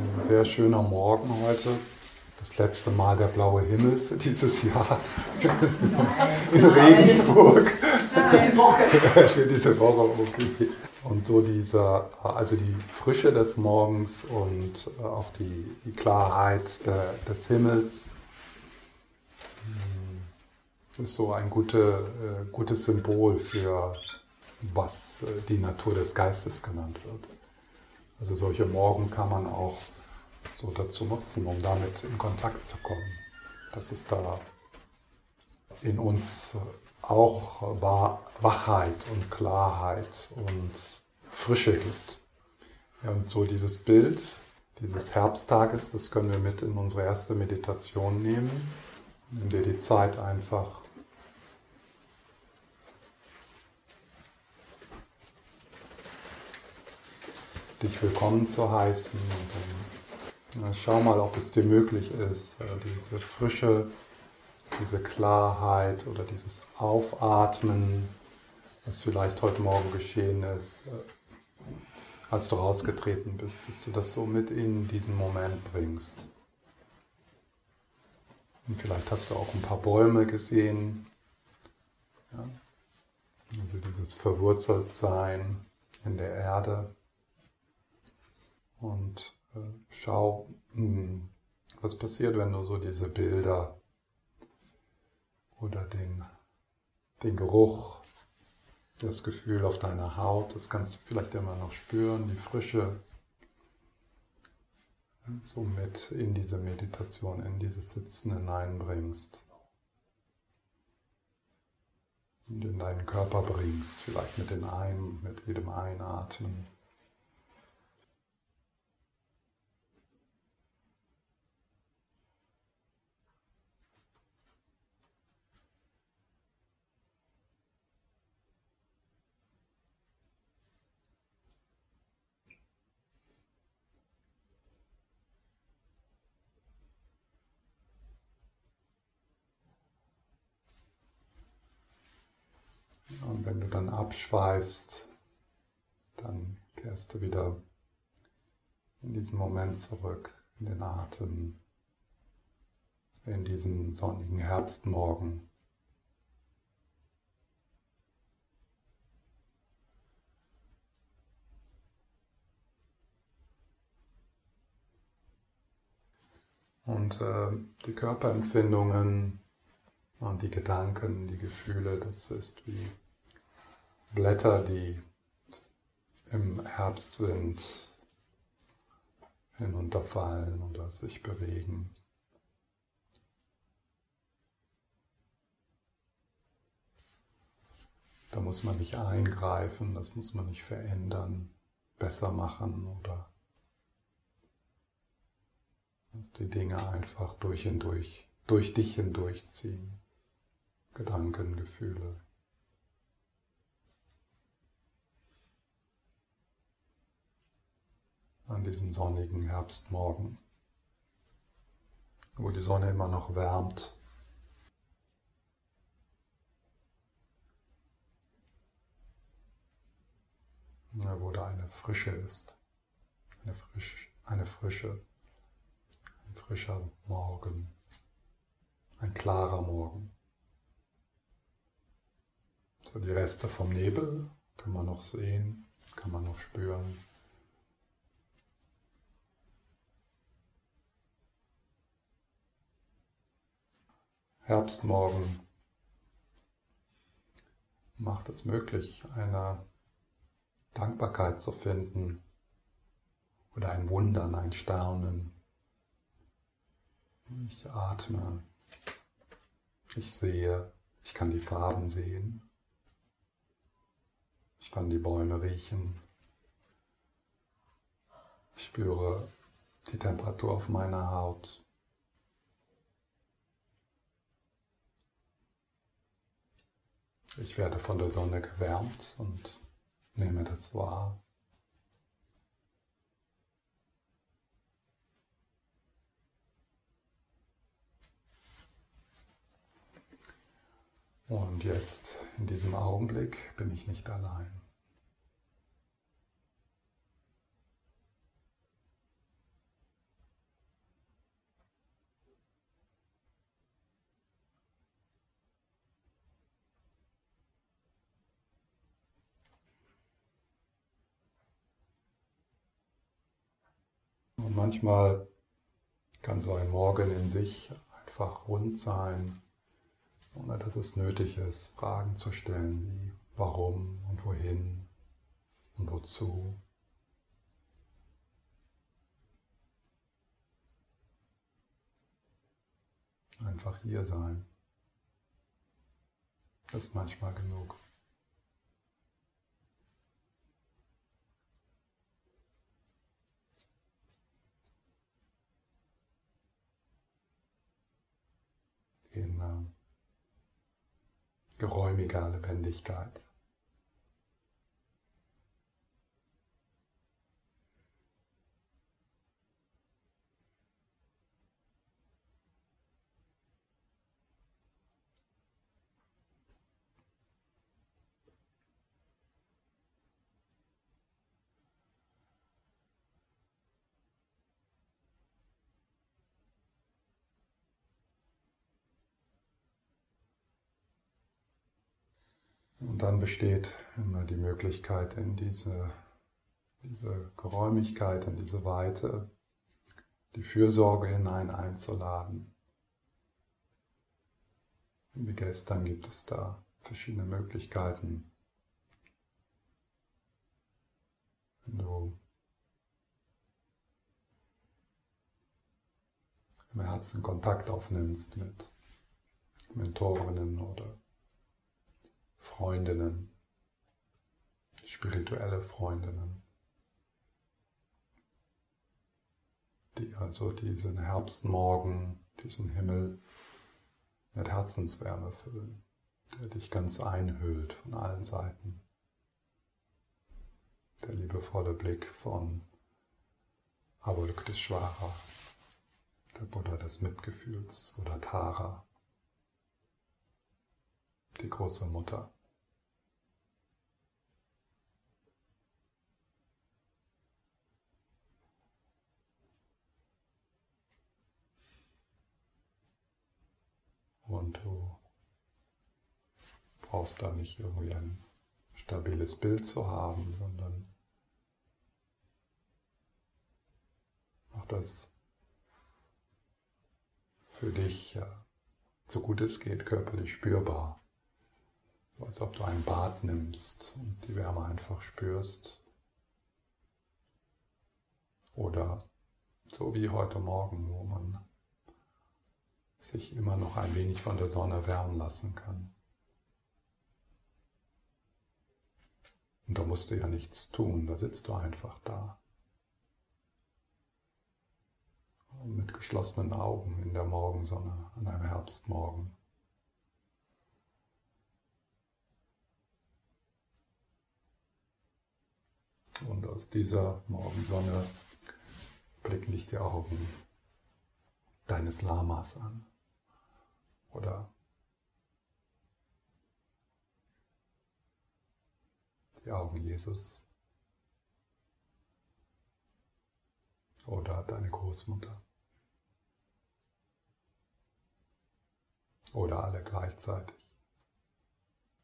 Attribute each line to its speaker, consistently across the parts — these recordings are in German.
Speaker 1: ein sehr schöner Morgen heute. Das letzte Mal der blaue Himmel für dieses Jahr in Regensburg. für diese Woche, okay. Und so dieser, also die Frische des Morgens und auch die, die Klarheit der, des Himmels hm, ist so ein gute, äh, gutes Symbol für was äh, die Natur des Geistes genannt wird. Also solche Morgen kann man auch so dazu nutzen, um damit in Kontakt zu kommen. Dass es da in uns auch Wachheit und Klarheit und Frische gibt. Ja, und so dieses Bild dieses Herbsttages, das können wir mit in unsere erste Meditation nehmen, in der die Zeit einfach dich willkommen zu heißen. Und dann, schau mal, ob es dir möglich ist, äh, diese Frische, diese Klarheit oder dieses Aufatmen, was vielleicht heute Morgen geschehen ist, äh, als du rausgetreten bist, dass du das so mit in diesen Moment bringst. Und vielleicht hast du auch ein paar Bäume gesehen. Ja? Also dieses Verwurzeltsein in der Erde und äh, schau, hm, was passiert, wenn du so diese Bilder oder den, den Geruch, das Gefühl auf deiner Haut, das kannst du vielleicht immer noch spüren, die Frische, so mit in diese Meditation, in dieses Sitzen hineinbringst und in deinen Körper bringst, vielleicht mit den Ein, mit jedem Einatmen. Und wenn du dann abschweifst, dann kehrst du wieder in diesen Moment zurück, in den Atem, in diesen sonnigen Herbstmorgen. Und äh, die Körperempfindungen und die Gedanken, die Gefühle, das ist wie Blätter, die im Herbstwind hinunterfallen oder sich bewegen. Da muss man nicht eingreifen, das muss man nicht verändern, besser machen oder die Dinge einfach durch und durch, durch dich hindurchziehen. Gedanken, Gefühle. An diesem sonnigen Herbstmorgen, wo die Sonne immer noch wärmt. Wo da eine Frische ist, eine, frisch, eine Frische, ein frischer Morgen, ein klarer Morgen. So die Reste vom Nebel kann man noch sehen, kann man noch spüren. Herbstmorgen macht es möglich, eine Dankbarkeit zu finden oder ein Wundern, ein Staunen. Ich atme, ich sehe, ich kann die Farben sehen. Ich kann die Bäume riechen. Ich spüre die Temperatur auf meiner Haut. Ich werde von der Sonne gewärmt und nehme das wahr. Und jetzt, in diesem Augenblick, bin ich nicht allein. Manchmal kann so ein Morgen in sich einfach rund sein, ohne dass es nötig ist, Fragen zu stellen wie warum und wohin und wozu. Einfach hier sein. Das ist manchmal genug. In äh, geräumiger Lebendigkeit. Und dann besteht immer die Möglichkeit, in diese, diese Geräumigkeit, in diese Weite, die Fürsorge hinein einzuladen. Wie gestern gibt es da verschiedene Möglichkeiten. Wenn du im Herzen Kontakt aufnimmst mit Mentorinnen oder Freundinnen, spirituelle Freundinnen, die also diesen Herbstmorgen, diesen Himmel mit Herzenswärme füllen, der dich ganz einhüllt von allen Seiten. Der liebevolle Blick von Avalokiteshvara, der Buddha des Mitgefühls oder Tara, die große Mutter. Und du brauchst da nicht irgendwie ein stabiles Bild zu haben, sondern mach das für dich, so gut es geht, körperlich spürbar. Als ob du ein Bad nimmst und die Wärme einfach spürst. Oder so wie heute Morgen, wo man sich immer noch ein wenig von der Sonne wärmen lassen kann. Und da musst du ja nichts tun, da sitzt du einfach da. Mit geschlossenen Augen in der Morgensonne an einem Herbstmorgen. Und aus dieser Morgensonne blicken dich die Augen deines Lamas an. Oder die Augen Jesus. Oder deine Großmutter. Oder alle gleichzeitig.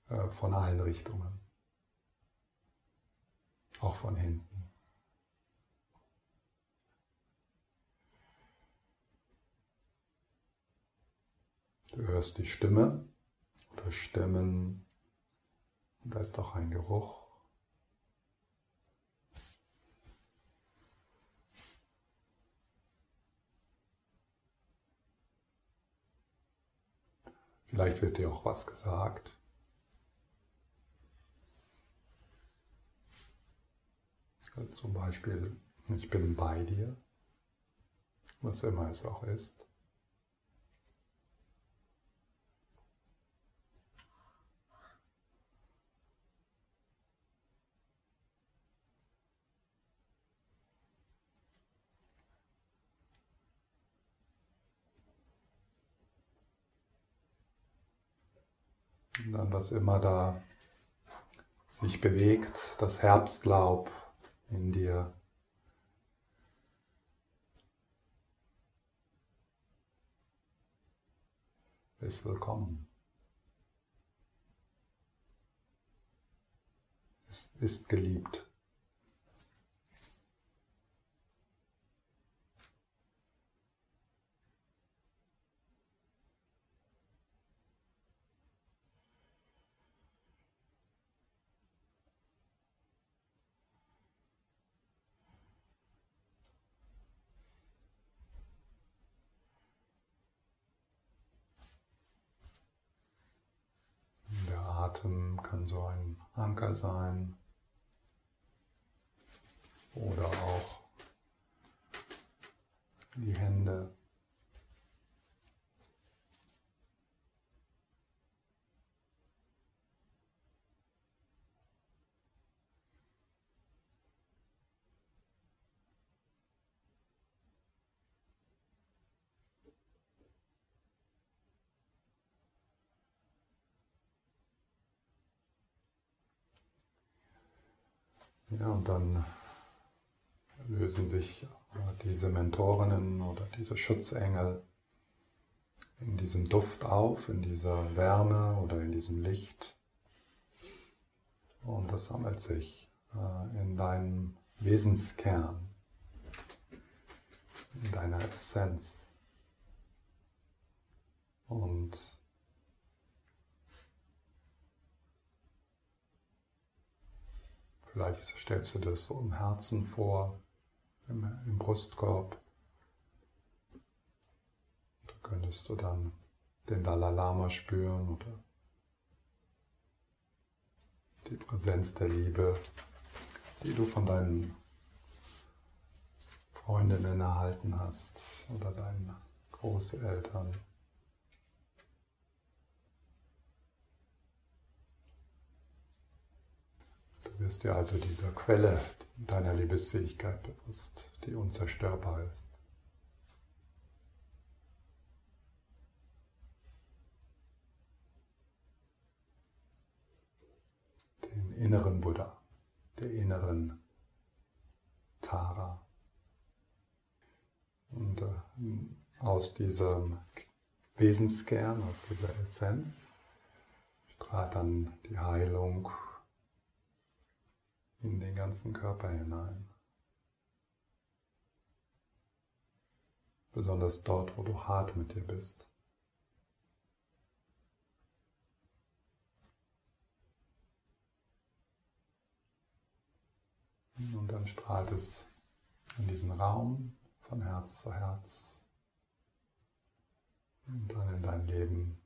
Speaker 1: Äh, von allen Richtungen. Auch von hinten. Du hörst die Stimme oder Stimmen und da ist auch ein Geruch. Vielleicht wird dir auch was gesagt. Zum Beispiel, ich bin bei dir, was immer es auch ist. Und dann was immer da sich bewegt, das Herbstlaub, in dir. Ist willkommen. Ist, ist geliebt. Atem kann so ein Anker sein oder auch die Hände. Ja, und dann lösen sich diese Mentorinnen oder diese Schutzengel in diesem Duft auf, in dieser Wärme oder in diesem Licht. Und das sammelt sich äh, in deinem Wesenskern, in deiner Essenz. Und vielleicht stellst du das so im Herzen vor, im, im Brustkorb. Da könntest du dann den Dalai Lama spüren oder die Präsenz der Liebe, die du von deinen Freundinnen erhalten hast oder deinen Großeltern. Du wirst dir also dieser Quelle deiner Liebesfähigkeit bewusst, die unzerstörbar ist. Den inneren Buddha, der inneren Tara. Und äh, aus diesem Wesenskern, aus dieser Essenz, strahlt dann die Heilung in den ganzen Körper hinein. Besonders dort, wo du hart mit dir bist. Und dann strahlt es in diesen Raum von Herz zu Herz und dann in dein Leben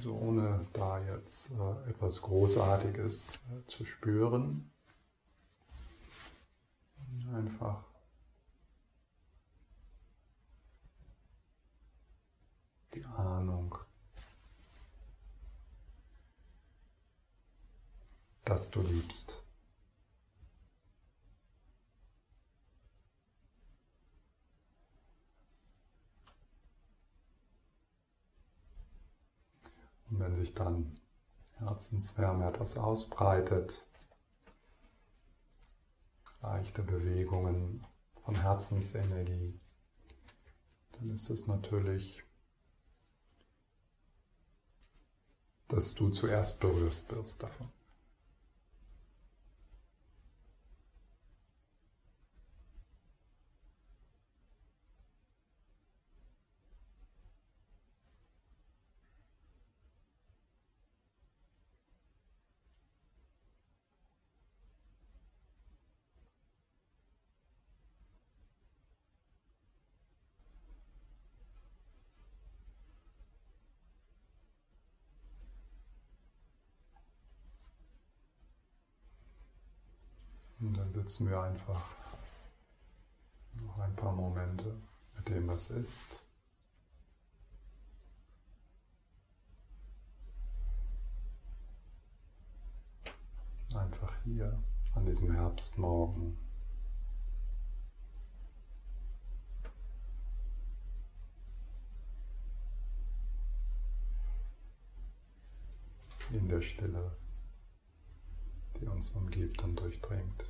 Speaker 1: Also ohne jetzt äh, etwas Großartiges äh, zu spüren. Einfach die Ahnung, dass du liebst. Und wenn sich dann Herzenswärme etwas ausbreitet, leichte Bewegungen von Herzensenergie, dann ist es natürlich, dass du zuerst berührst wirst davon. Und dann sitzen wir einfach noch ein paar Momente mit dem, was ist. Einfach hier an diesem Herbstmorgen. In der Stille die uns umgibt und durchdringt.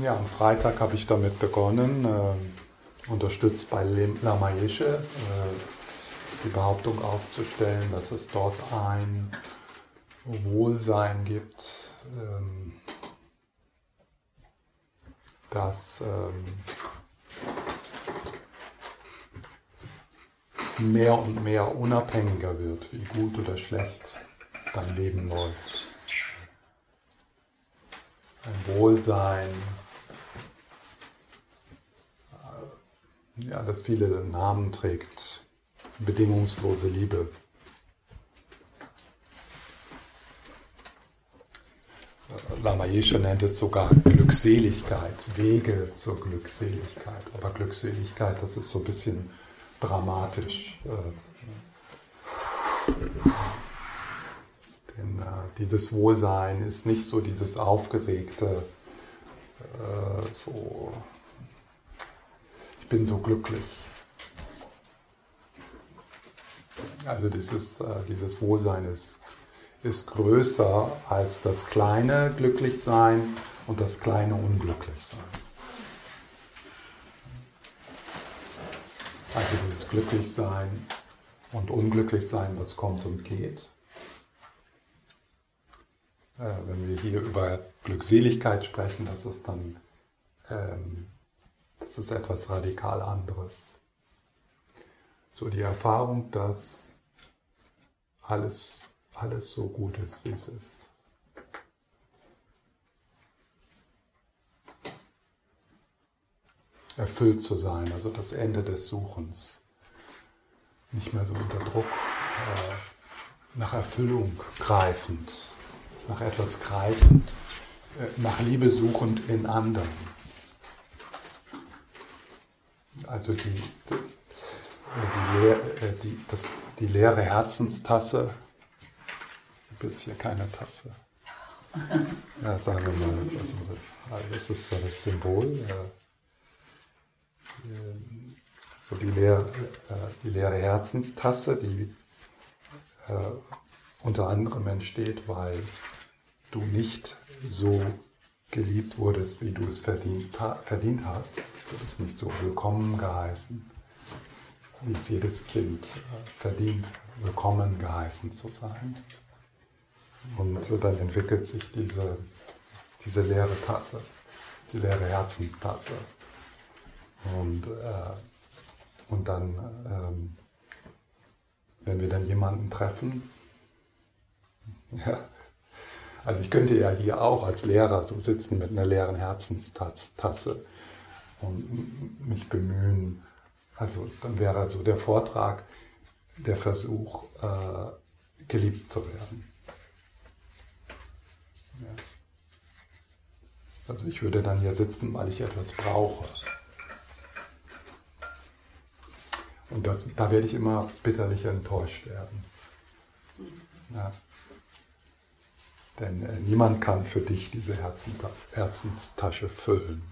Speaker 1: Ja, am Freitag habe ich damit begonnen, äh, unterstützt bei Lama Yeshe, äh, die Behauptung aufzustellen, dass es dort ein Wohlsein gibt, ähm, das ähm, mehr und mehr unabhängiger wird, wie gut oder schlecht dein Leben läuft. Ein Wohlsein, ja, das viele Namen trägt, bedingungslose Liebe. Lama Yeshe nennt es sogar Glückseligkeit, Wege zur Glückseligkeit. Aber Glückseligkeit, das ist so ein bisschen dramatisch. Äh, denn äh, dieses Wohlsein ist nicht so dieses aufgeregte, äh, so, ich bin so glücklich. Also dieses, äh, dieses Wohlsein ist, ist größer als das kleine Glücklichsein und das kleine Unglücklichsein. Also dieses Glücklichsein und Unglücklichsein, was kommt und geht. Äh, wenn wir hier über Glückseligkeit sprechen, das ist dann ähm, das ist etwas radikal anderes. So die Erfahrung, dass alles, alles so gut ist, wie es ist. erfüllt zu sein, also das Ende des Suchens. Nicht mehr so unter Druck, äh, nach Erfüllung greifend, nach etwas greifend, äh, nach Liebe suchend in anderen. Also die, die, die, äh, das, die leere Herzenstasse, ich habe jetzt hier keine Tasse. Ja, sagen wir mal, das, das ist so das Symbol. Ja so die leere, äh, die leere Herzenstasse, die unter anderem entsteht, weil du nicht so geliebt wurdest, wie du es verdient, hast. Du bist nicht so willkommen geheißen, wie es jedes Kind äh, verdient, willkommen geheißen zu sein. Und dann entwickelt sich diese, diese leere Tasse, die leere Herzenstasse. Und, äh, und dann, ähm, wenn wir dann jemanden treffen, ja, also ich könnte ja hier auch als Lehrer so sitzen mit einer leeren Herzenstasse und mich bemühen. Also dann wäre also der Vortrag der Versuch, äh, geliebt zu werden. Ja. Also ich würde dann hier sitzen, weil ich etwas brauche. Und das, da werde ich immer bitterlich enttäuscht werden. Ja. Denn äh, niemand kann für dich diese Herzenstasche füllen.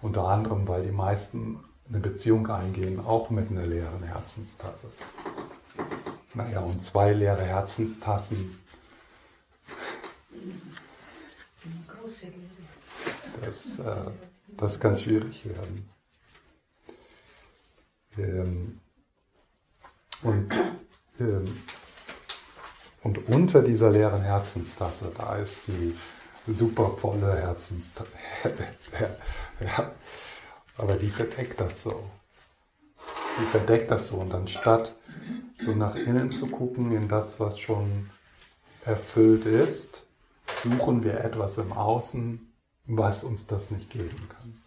Speaker 1: Unter anderem, weil die meisten eine Beziehung eingehen, auch mit einer leeren Herzenstasse. Naja, und zwei leere Herzenstassen. Das, äh, das kann schwierig werden. Ähm, und, ähm, und unter dieser leeren Herzenstasse, da ist die super volle Herzenstasse. ja, aber die verdeckt das so. Die verdeckt das so. Und anstatt so nach innen zu gucken in das, was schon erfüllt ist, suchen wir etwas im Außen, was uns das nicht geben kann.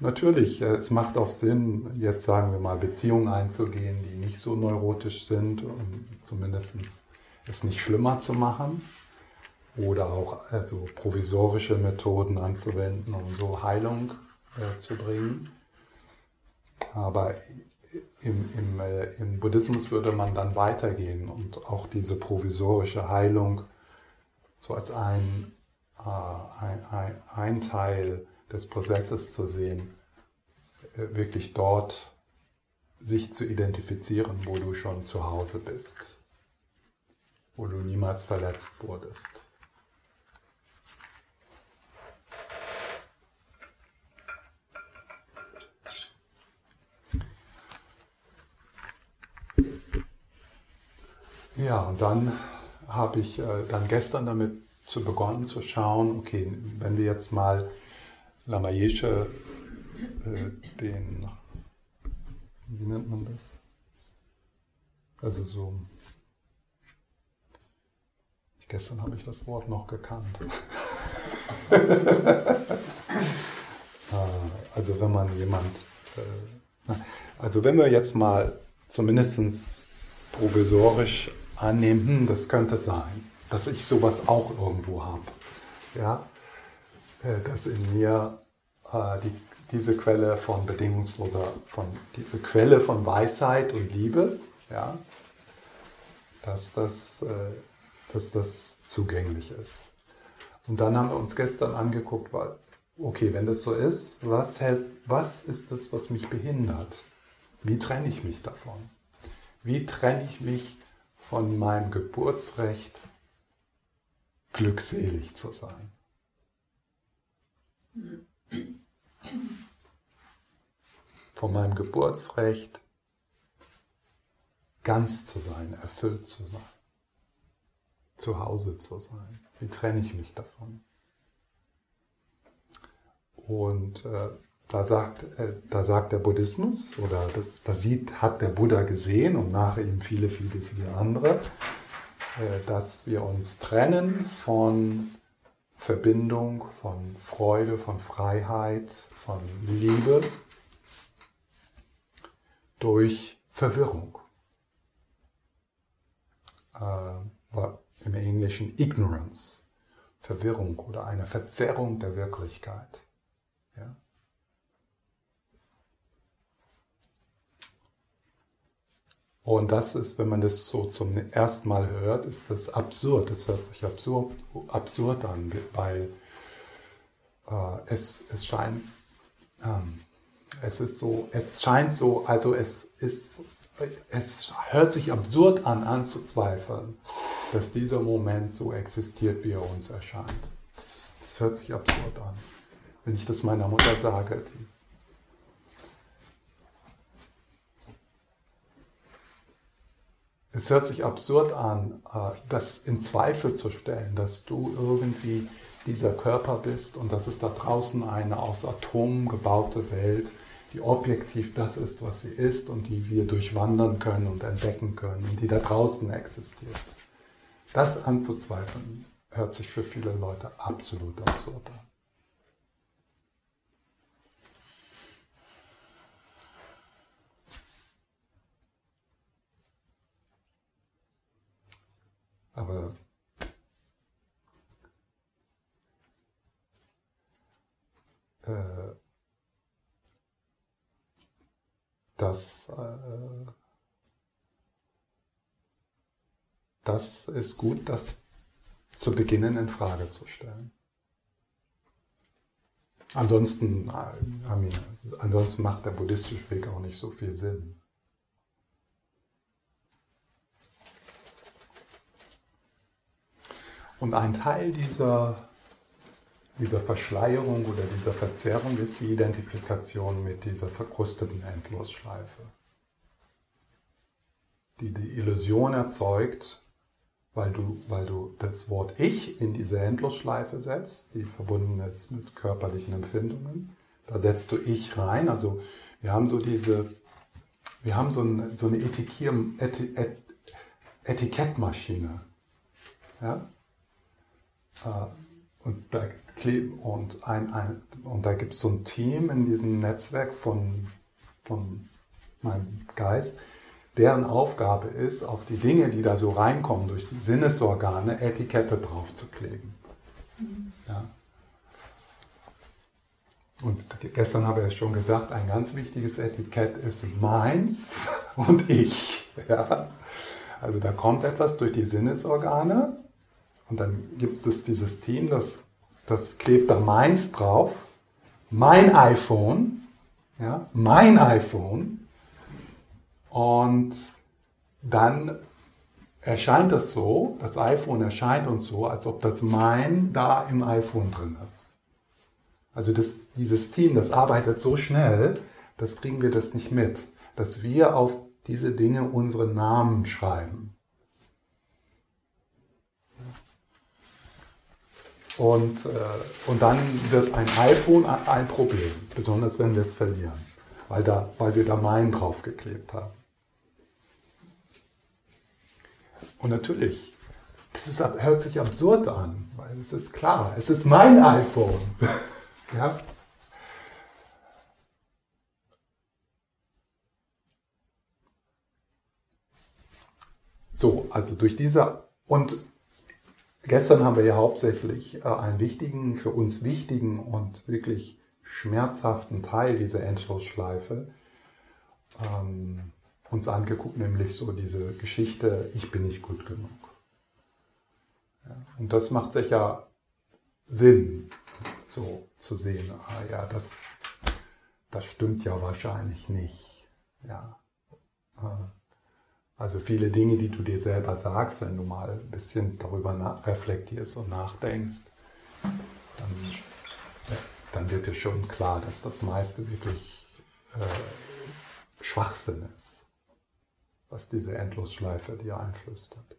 Speaker 1: Natürlich, äh, es macht auch Sinn, jetzt sagen wir mal, Beziehungen einzugehen, die nicht so neurotisch sind, um zumindest es nicht schlimmer zu machen. Oder auch also provisorische Methoden anzuwenden, um so Heilung äh, zu bringen. Aber im, im, äh, im Buddhismus würde man dann weitergehen und auch diese provisorische Heilung so als ein, äh, ein, ein, ein Teil des Prozesses zu sehen, äh, wirklich dort sich zu identifizieren, wo du schon zu Hause bist. wo du niemals verletzt wurdest. Ja, und dann habe ich äh, dann gestern damit zu begonnen zu schauen, okay, wenn wir jetzt mal Lamayesche äh, den, wie nennt man das? Also so, ich, gestern habe ich das Wort noch gekannt. Äh, also wenn man jemand, äh, also wenn wir jetzt mal zumindest provisorisch annehmen, hm, das könnte sein, dass ich sowas auch irgendwo habe. Ja? Äh, dass in mir äh, die, diese Quelle von bedingungsloser, von, diese Quelle von Weisheit und Liebe, ja, dass das, äh, dass das zugänglich ist. Und dann haben wir uns gestern angeguckt, okay, wenn das so ist, was, hält, was ist das, was mich behindert? Wie trenne ich mich davon? Wie trenne ich mich von meinem Geburtsrecht, glückselig zu sein. Von meinem Geburtsrecht, ganz zu sein, erfüllt zu sein, zu Hause zu sein. Wie trenne ich mich davon? Und äh, da sagt, äh, da sagt der Buddhismus, oder das, das sieht, hat der Buddha gesehen und nach ihm viele, viele, viele andere, äh, dass wir uns trennen von Verbindung, von Freude, von Freiheit, von Liebe durch Verwirrung. Äh, Im Englischen Ignorance, Verwirrung oder eine Verzerrung der Wirklichkeit. Und das ist, wenn man das so zum ersten Mal hört, ist das absurd. Das hört sich absurd, absurd an, weil äh, es, es scheint, ähm, es ist so, es scheint so, also es ist, es hört sich absurd an, anzuzweifeln, dass dieser Moment so existiert, wie er uns erscheint. Das, das hört sich absurd an. Wenn ich das meiner Mutter sage, die es hört sich absurd an, äh, das in Zweifel zu stellen, dass du irgendwie dieser Körper bist und dass es da draußen eine aus Atomen gebaute Welt, die objektiv das ist, was sie ist und die wir durchwandern können und entdecken können und die da draußen existiert. Das anzuzweifeln, hört sich für viele Leute absolut absurd an. Aber äh, das, äh, das ist gut, das zu beginnen in Frage zu stellen. Ansonsten, äh, ansonsten macht der buddhistische Weg auch nicht so viel Sinn. Und ein Teil dieser, dieser Verschleierung oder dieser Verzerrung ist die Identifikation mit dieser verkrusteten Endlosschleife, die die Illusion erzeugt, weil du, weil du das Wort Ich in diese Endlosschleife setzt, die verbunden ist mit körperlichen Empfindungen. Da setzt du Ich rein. Also wir haben so diese, wir haben so eine, so eine Etikier, Eti, Etikettmaschine. Ja? Äh, und da, und ein, ein, und da gibt es so ein Team in diesem Netzwerk von, von meinem Geist, deren Aufgabe ist, auf die Dinge, die da so reinkommen, durch die Sinnesorgane Etikette draufzukleben. Mhm. Ja. Und gestern habe ich schon gesagt, ein ganz wichtiges Etikett ist meins und ich. Ja. Also da kommt etwas durch die Sinnesorgane und dann gibt es dieses Team, das, das klebt da meins drauf. Mein iPhone. Ja, mein iPhone. Und dann erscheint es so, das iPhone erscheint uns so, als ob das Mein da im iPhone drin ist. Also das, dieses Team, das arbeitet so schnell, das kriegen wir das nicht mit, dass wir auf diese Dinge unsere Namen schreiben. Und, äh, und dann wird ein iPhone ein Problem, besonders wenn wir es verlieren, weil, da, weil wir da Mein draufgeklebt haben. Und natürlich, das ist, hört sich absurd an, weil es ist klar, es ist mein iPhone. ja? So, also durch diese und gestern haben wir ja hauptsächlich äh, einen wichtigen, für uns wichtigen und wirklich schmerzhaften Teil dieser Endlosschleife ähm, uns angeguckt, nämlich so diese Geschichte, ich bin nicht gut genug. Ja, und das macht sicher Sinn, so zu sehen, ah ja, das, das stimmt ja wahrscheinlich nicht. Ja. Äh, also viele Dinge, die du dir selber sagst, wenn du mal ein bisschen darüber reflektierst und nachdenkst, dann, dann, wird dir schon klar, dass das meiste wirklich äh, Schwachsinn ist, was diese Endlosschleife dir einflüstert.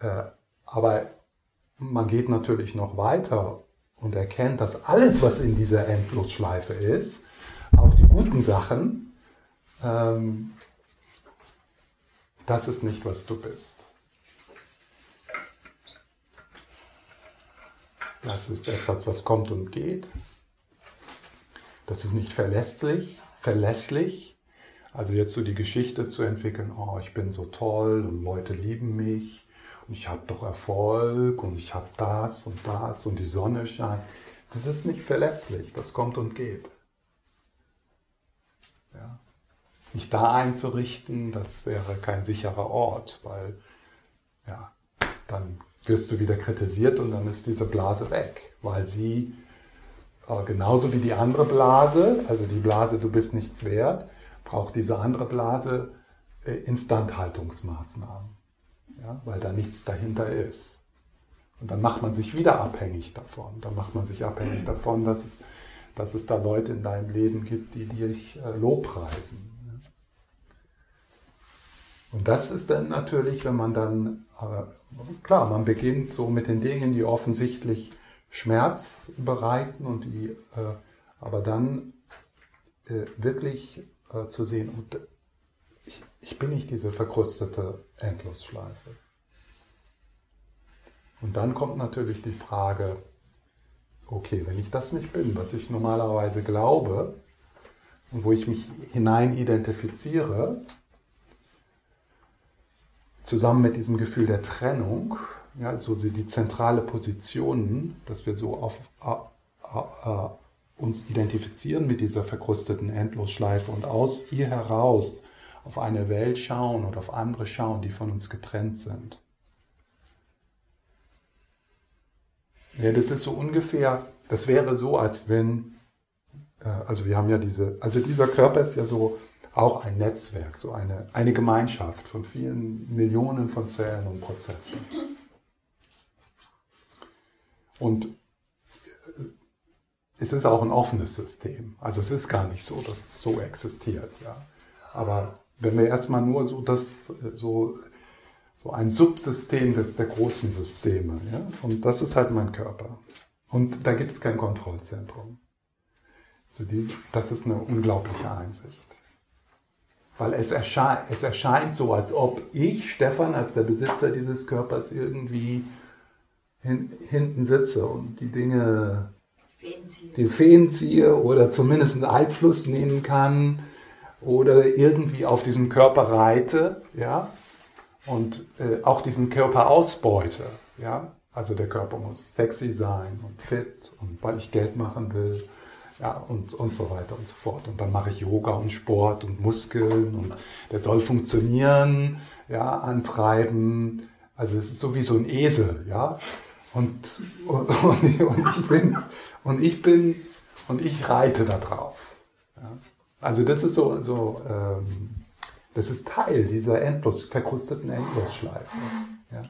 Speaker 1: Äh, aber man geht natürlich noch weiter und erkennt, dass alles, was in dieser Endlosschleife ist, auch die guten Sachen, ähm, das ist nicht, was du bist. Das ist etwas, was kommt und geht. Das ist nicht verlässlich, verlässlich. Also jetzt so die Geschichte zu entwickeln, oh, ich bin so toll und Leute lieben mich und ich habe doch Erfolg und ich habe das und das und die Sonne scheint. Das ist nicht verlässlich, das kommt und geht. Ja sich da einzurichten, das wäre kein sicherer Ort, weil ja, dann wirst du wieder kritisiert und dann ist diese Blase weg, weil sie äh, genauso wie die andere Blase, also die Blase, du bist nichts wert, braucht diese andere Blase äh, Instandhaltungsmaßnahmen, ja, weil da nichts dahinter ist. Und dann macht man sich wieder abhängig davon. Dann macht man sich abhängig davon, dass, dass es da Leute in deinem Leben gibt, die dich äh, lobpreisen. Und das ist dann natürlich, wenn man dann, klar, man beginnt so mit den Dingen, die offensichtlich Schmerz bereiten und die, äh, aber dann äh, wirklich äh, zu sehen, und ich, ich bin nicht diese verkrustete Endlosschleife. Und dann kommt natürlich die Frage, okay, wenn ich das nicht bin, was ich normalerweise glaube und wo ich mich hinein identifiziere, zusammen mit diesem Gefühl der Trennung, ja, also die zentrale Position, dass wir so auf, äh, uns identifizieren mit dieser verkrusteten Endlosschleife und aus ihr heraus auf eine Welt schauen oder auf andere schauen, die von uns getrennt sind. Ja, das ist so ungefähr, das wäre so, als wenn, äh, also wir haben ja diese, also dieser Körper ist ja so auch ein Netzwerk, so eine, eine Gemeinschaft von vielen Millionen von Zellen und Prozessen. Und äh, es ist auch ein offenes System. Also es ist gar nicht so, dass es so existiert. Ja. Aber wenn wir erstmal nur so das, so, so ein Subsystem des, der großen Systeme, ja, und das ist halt mein Körper. Und da gibt es kein Kontrollzentrum. Also diese, das ist eine unglaubliche Einsicht. Weil es, erscheint, es erscheint so, als ob ich, Stefan, als der Besitzer dieses Körpers irgendwie hin, hinten sitze und die Dinge, die Fäden ziehe oder zumindest einen Einfluss nehmen kann oder irgendwie auf diesem Körper reite, ja, und äh, auch diesen Körper ausbeute, ja. Also der Körper muss sexy sein und fit und weil ich Geld machen will ja, und, und so weiter und so fort. Und dann mache ich Yoga und Sport und Muskeln und der soll funktionieren, ja, antreiben. Also es ist so wie so ein Esel, ja. Und, und, und, ich bin, und ich bin, und ich reite da drauf. Ja. Also das ist so, so ähm, Das ist Teil dieser endlos, verkrusteten Endlosschleife. Ja?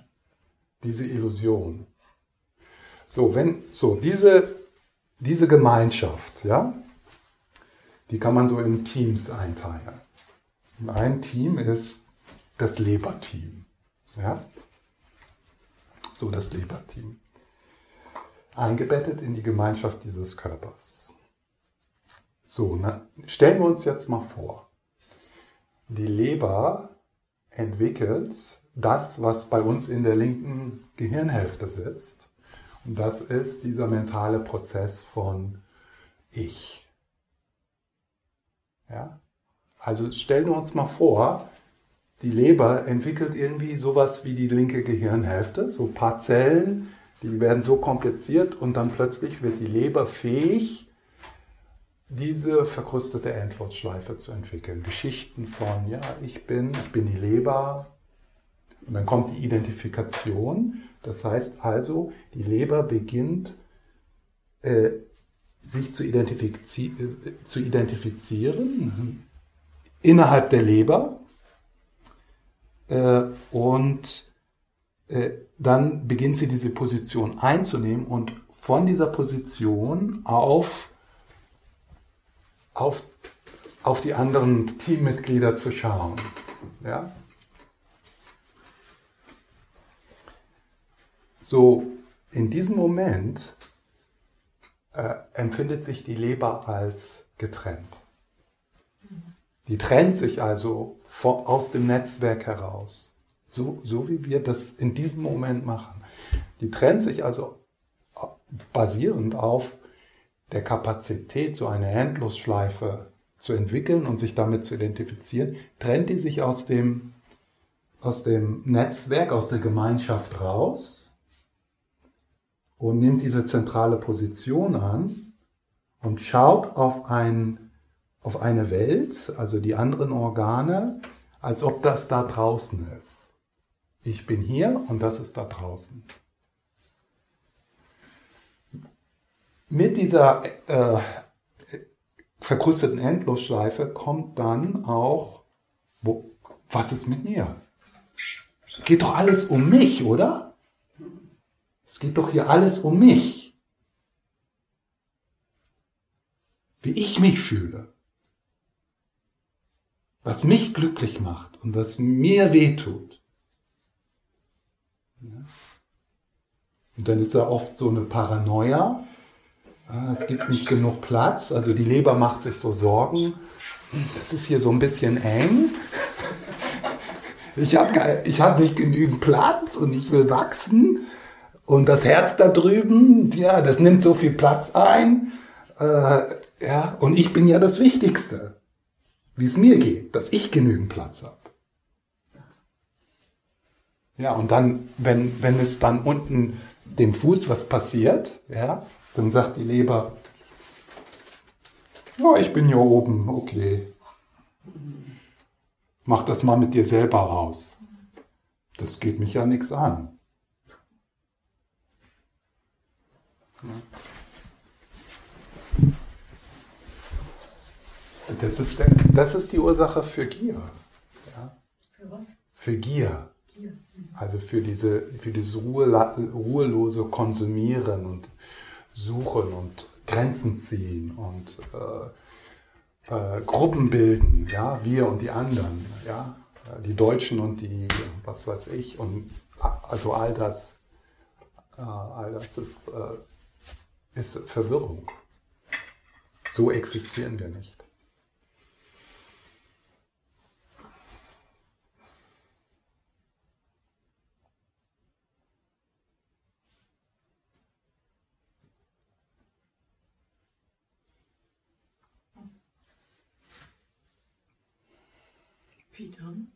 Speaker 1: Diese Illusion. So, wenn, so, diese, diese Gemeinschaft, ja, die kann man so in Teams einteilen. Und ein Team ist das Leberteam. Ja? So das Leberteam. Eingebettet in die Gemeinschaft dieses Körpers. So, na, stellen wir uns jetzt mal vor. Die Leber entwickelt das, was bei uns in der linken Gehirnhälfte sitzt. Und das ist dieser mentale Prozess von Ich. Ja? Also stellen wir uns mal vor, die Leber entwickelt irgendwie sowas wie die linke Gehirnhälfte, so ein paar Zellen, die werden so kompliziert und dann plötzlich wird die Leber fähig, diese verkrustete Endlosschleife zu entwickeln. Geschichten von, ja, ich bin, ich bin die Leber. Und dann kommt die Identifikation. Das heißt also, die Leber beginnt äh, sich zu, identifizi äh, zu identifizieren innerhalb der Leber äh, und äh, dann beginnt sie diese Position einzunehmen und von dieser Position auf, auf, auf die anderen Teammitglieder zu schauen. Ja? So, in diesem Moment äh, empfindet sich die Leber als getrennt. Die trennt sich also vor, aus dem Netzwerk heraus. So, so wie wir das in diesem Moment machen. Die trennt sich also basierend auf der Kapazität, so eine Endlosschleife zu entwickeln und sich damit zu identifizieren, trennt die sich aus dem, aus dem Netzwerk, aus der Gemeinschaft raus und nimmt diese zentrale Position an und schaut auf ein auf eine Welt, also die anderen Organe, als ob das da draußen ist. Ich bin hier und das ist da draußen. Mit dieser äh, verkrusteten Endlosschleife kommt dann auch, wo, was ist mit mir? Geht doch alles um mich, oder? Es geht doch hier alles um mich. Wie ich mich fühle was mich glücklich macht und was mir wehtut. Und dann ist da oft so eine Paranoia. Ah, es gibt nicht genug Platz. Also die Leber macht sich so Sorgen. Das ist hier so ein bisschen eng. Ich habe ich hab nicht genügend Platz und ich will wachsen. Und das Herz da drüben, ja, das nimmt so viel Platz ein. Äh, ja, und ich bin ja das Wichtigste wie es mir geht, dass ich genügend Platz habe. Ja, und dann, wenn, wenn es dann unten dem Fuß was passiert, ja, dann sagt die Leber, oh, ich bin hier oben, okay. Mach das mal mit dir selber aus. Das geht mich ja nichts an. Ja. Das ist, das ist die Ursache für Gier. Ja?
Speaker 2: Für was?
Speaker 1: Für Gier. Gier. Mhm. Also für, diese, für dieses ruhelose Konsumieren und Suchen und Grenzen ziehen und äh, äh, Gruppen bilden, ja, wir und die anderen, ja, die Deutschen und die, was weiß ich, und also all das, äh, all das ist, äh, ist Verwirrung. So existieren wir nicht.
Speaker 2: Wie dann?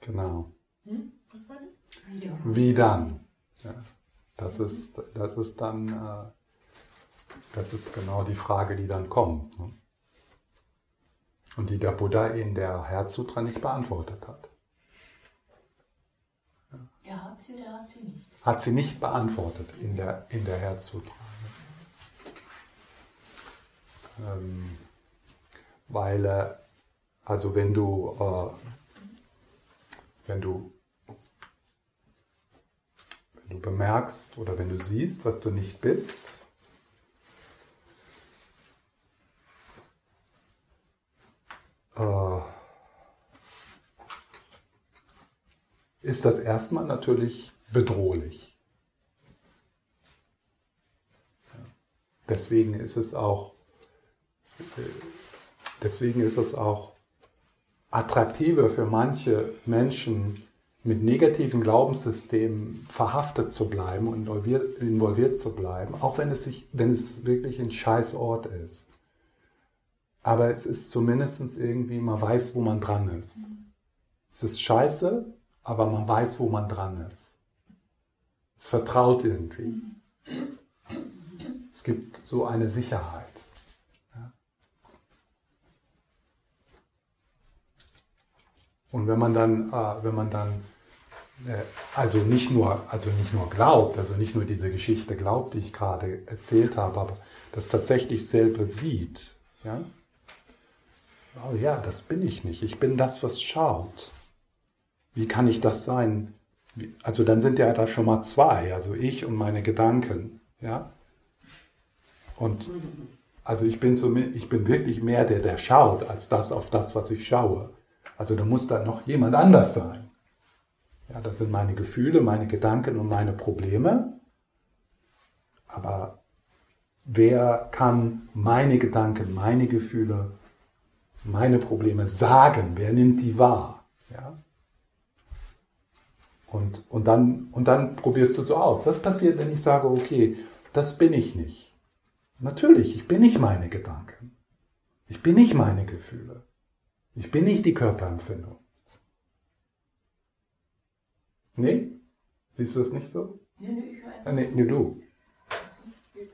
Speaker 1: Genau.
Speaker 2: Hm?
Speaker 1: Wie dann? Ja, das, ist, das ist dann, äh, das ist genau die Frage, die dann kommt. Ne? Und die der Buddha in der Herzsutra nicht beantwortet hat.
Speaker 2: Ja. hat sie oder hat sie nicht?
Speaker 1: Hat sie nicht beantwortet in der, in der Herzsutra. Ähm, weil, äh, also wenn du, äh, wenn du, du bemerkst oder wenn du siehst, was du nicht bist, äh, ist das erstmal natürlich bedrohlich. Deswegen ist es auch, deswegen ist es auch attraktiver für manche Menschen, mit negativen Glaubenssystemen verhaftet zu bleiben und involviert, involviert zu bleiben, auch wenn es, sich, wenn es wirklich ein Scheißort ist. Aber es ist zumindest irgendwie, man weiß, wo man dran ist. Es ist scheiße, aber man weiß, wo man dran ist. Es vertraut irgendwie. Es gibt so eine Sicherheit. Und wenn man dann, äh, wenn man dann also nicht nur, also nicht nur glaubt, also nicht nur diese Geschichte glaubt, die ich gerade erzählt habe, aber das tatsächlich selber sieht, ja, oh ja, das bin ich nicht. Ich bin das, was schaut. Wie kann ich das sein? Also dann sind ja da schon mal zwei, also ich und meine Gedanken, ja. Und also ich bin so, ich bin wirklich mehr der, der schaut, als das auf das, was ich schaue. Also da muss da noch jemand anders sein. Ja, das sind meine Gefühle, meine Gedanken und meine Probleme. Aber wer kann meine Gedanken, meine Gefühle, meine Probleme sagen? Wer nimmt die wahr? Ja? Und, und, dann, und dann probierst du so aus. Was passiert, wenn ich sage, okay, das bin ich nicht? Natürlich, ich bin nicht meine Gedanken. Ich bin nicht meine Gefühle. Ich bin nicht die Körperempfindung. Nee? Siehst du das nicht so?
Speaker 2: Nee, nee, ich höre
Speaker 1: Ah, nee, nee, du.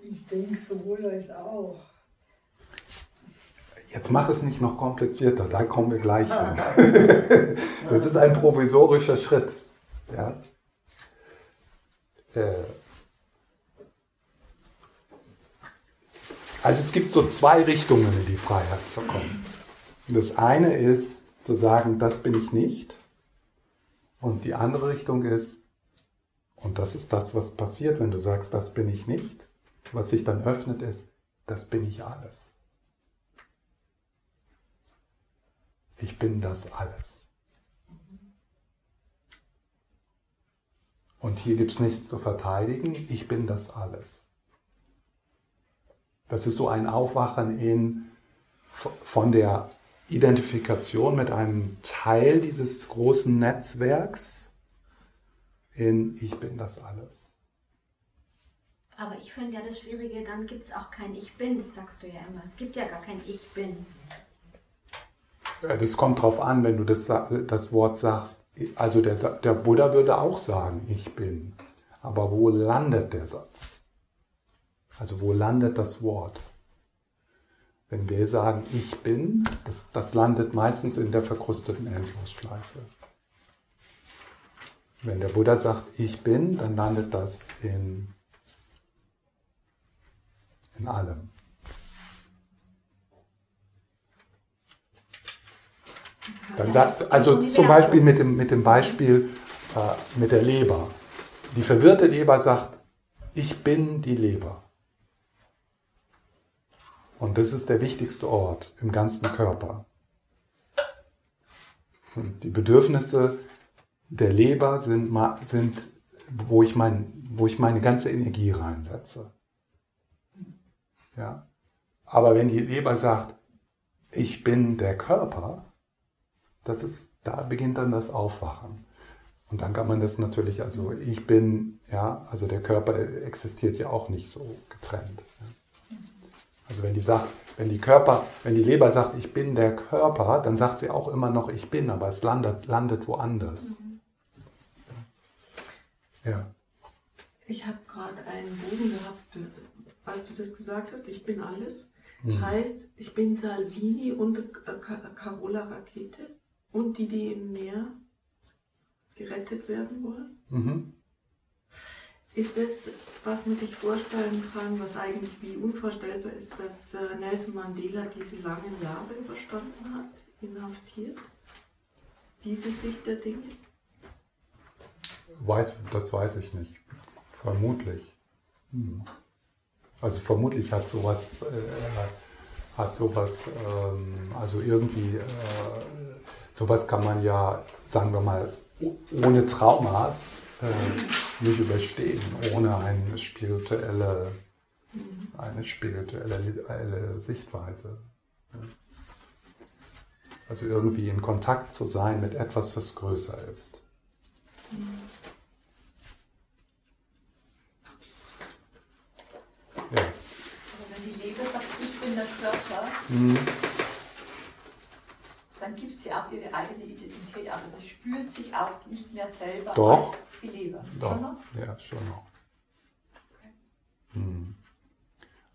Speaker 3: Ich denke sowohl als auch.
Speaker 1: Jetzt mach es nicht noch komplizierter, da kommen wir gleich hin. Das ist ein provisorischer Schritt. Ja? Äh, Also es gibt so zwei Richtungen in die Freiheit zu kommen. Das eine ist zu sagen, das bin ich nicht. Und die andere Richtung ist, und das ist das, was passiert, wenn du sagst, das bin ich nicht. Was sich dann öffnet ist, das bin ich alles. Ich bin das alles. Und hier gibt es nichts zu verteidigen, ich bin das alles. Das ist so ein Aufwachen in, von der Identifikation mit einem Teil dieses großen Netzwerks in Ich bin das alles.
Speaker 4: Aber ich finde ja das Schwierige, dann gibt es auch kein Ich bin, das sagst du ja immer. Es gibt ja gar kein Ich bin.
Speaker 1: Das kommt drauf an, wenn du das, das Wort sagst. Also der, der Buddha würde auch sagen, ich bin. Aber wo landet der Satz? Also wo landet das Wort? Wenn wir sagen, ich bin, das, das landet meistens in der verkrusteten Endlosschleife. Wenn der Buddha sagt, ich bin, dann landet das in, in allem. Dann sagt, also zum Beispiel mit dem, mit dem Beispiel äh, mit der Leber. Die verwirrte Leber sagt, ich bin die Leber. Und das ist der wichtigste Ort im ganzen Körper. Und die Bedürfnisse der Leber sind, sind wo, ich mein, wo ich meine ganze Energie reinsetze. Ja? Aber wenn die Leber sagt, ich bin der Körper, das ist, da beginnt dann das Aufwachen. Und dann kann man das natürlich, also ich bin, ja, also der Körper existiert ja auch nicht so getrennt. Ja. Also wenn die sagt, wenn die Körper, wenn die Leber sagt, ich bin der Körper, dann sagt sie auch immer noch, ich bin, aber es landet, landet woanders. Ja.
Speaker 5: Ich habe gerade einen Bogen gehabt, als du das gesagt hast, ich bin alles.
Speaker 1: Mhm.
Speaker 5: Heißt, ich bin Salvini und Carola Rakete und die, die im Meer gerettet werden wollen.
Speaker 1: Mhm.
Speaker 5: Ist das, was man sich vorstellen kann, was eigentlich wie unvorstellbar ist, dass äh, Nelson Mandela diese langen Jahre überstanden hat, inhaftiert? Diese Sicht der Dinge?
Speaker 1: Weiß, das weiß ich nicht. Vermutlich. Hm. Also vermutlich hat sowas, äh, hat sowas, ähm, also irgendwie, äh, sowas kann man ja, sagen wir mal, ohne Traumas äh, nicht überstehen, ohne eine spirituelle, eine spirituelle Sichtweise. Also irgendwie in Kontakt zu sein mit etwas, was größer ist. Ja.
Speaker 2: Aber wenn die Leber sagt, ich bin der Körper,
Speaker 1: Mhm.
Speaker 2: Dann gibt sie auch ihre eigene Identität aus. Also sie spürt sich auch nicht mehr selber
Speaker 1: Doch.
Speaker 2: als die Leber.
Speaker 1: Doch,
Speaker 2: Schon noch?
Speaker 1: ja, schon noch. Hm.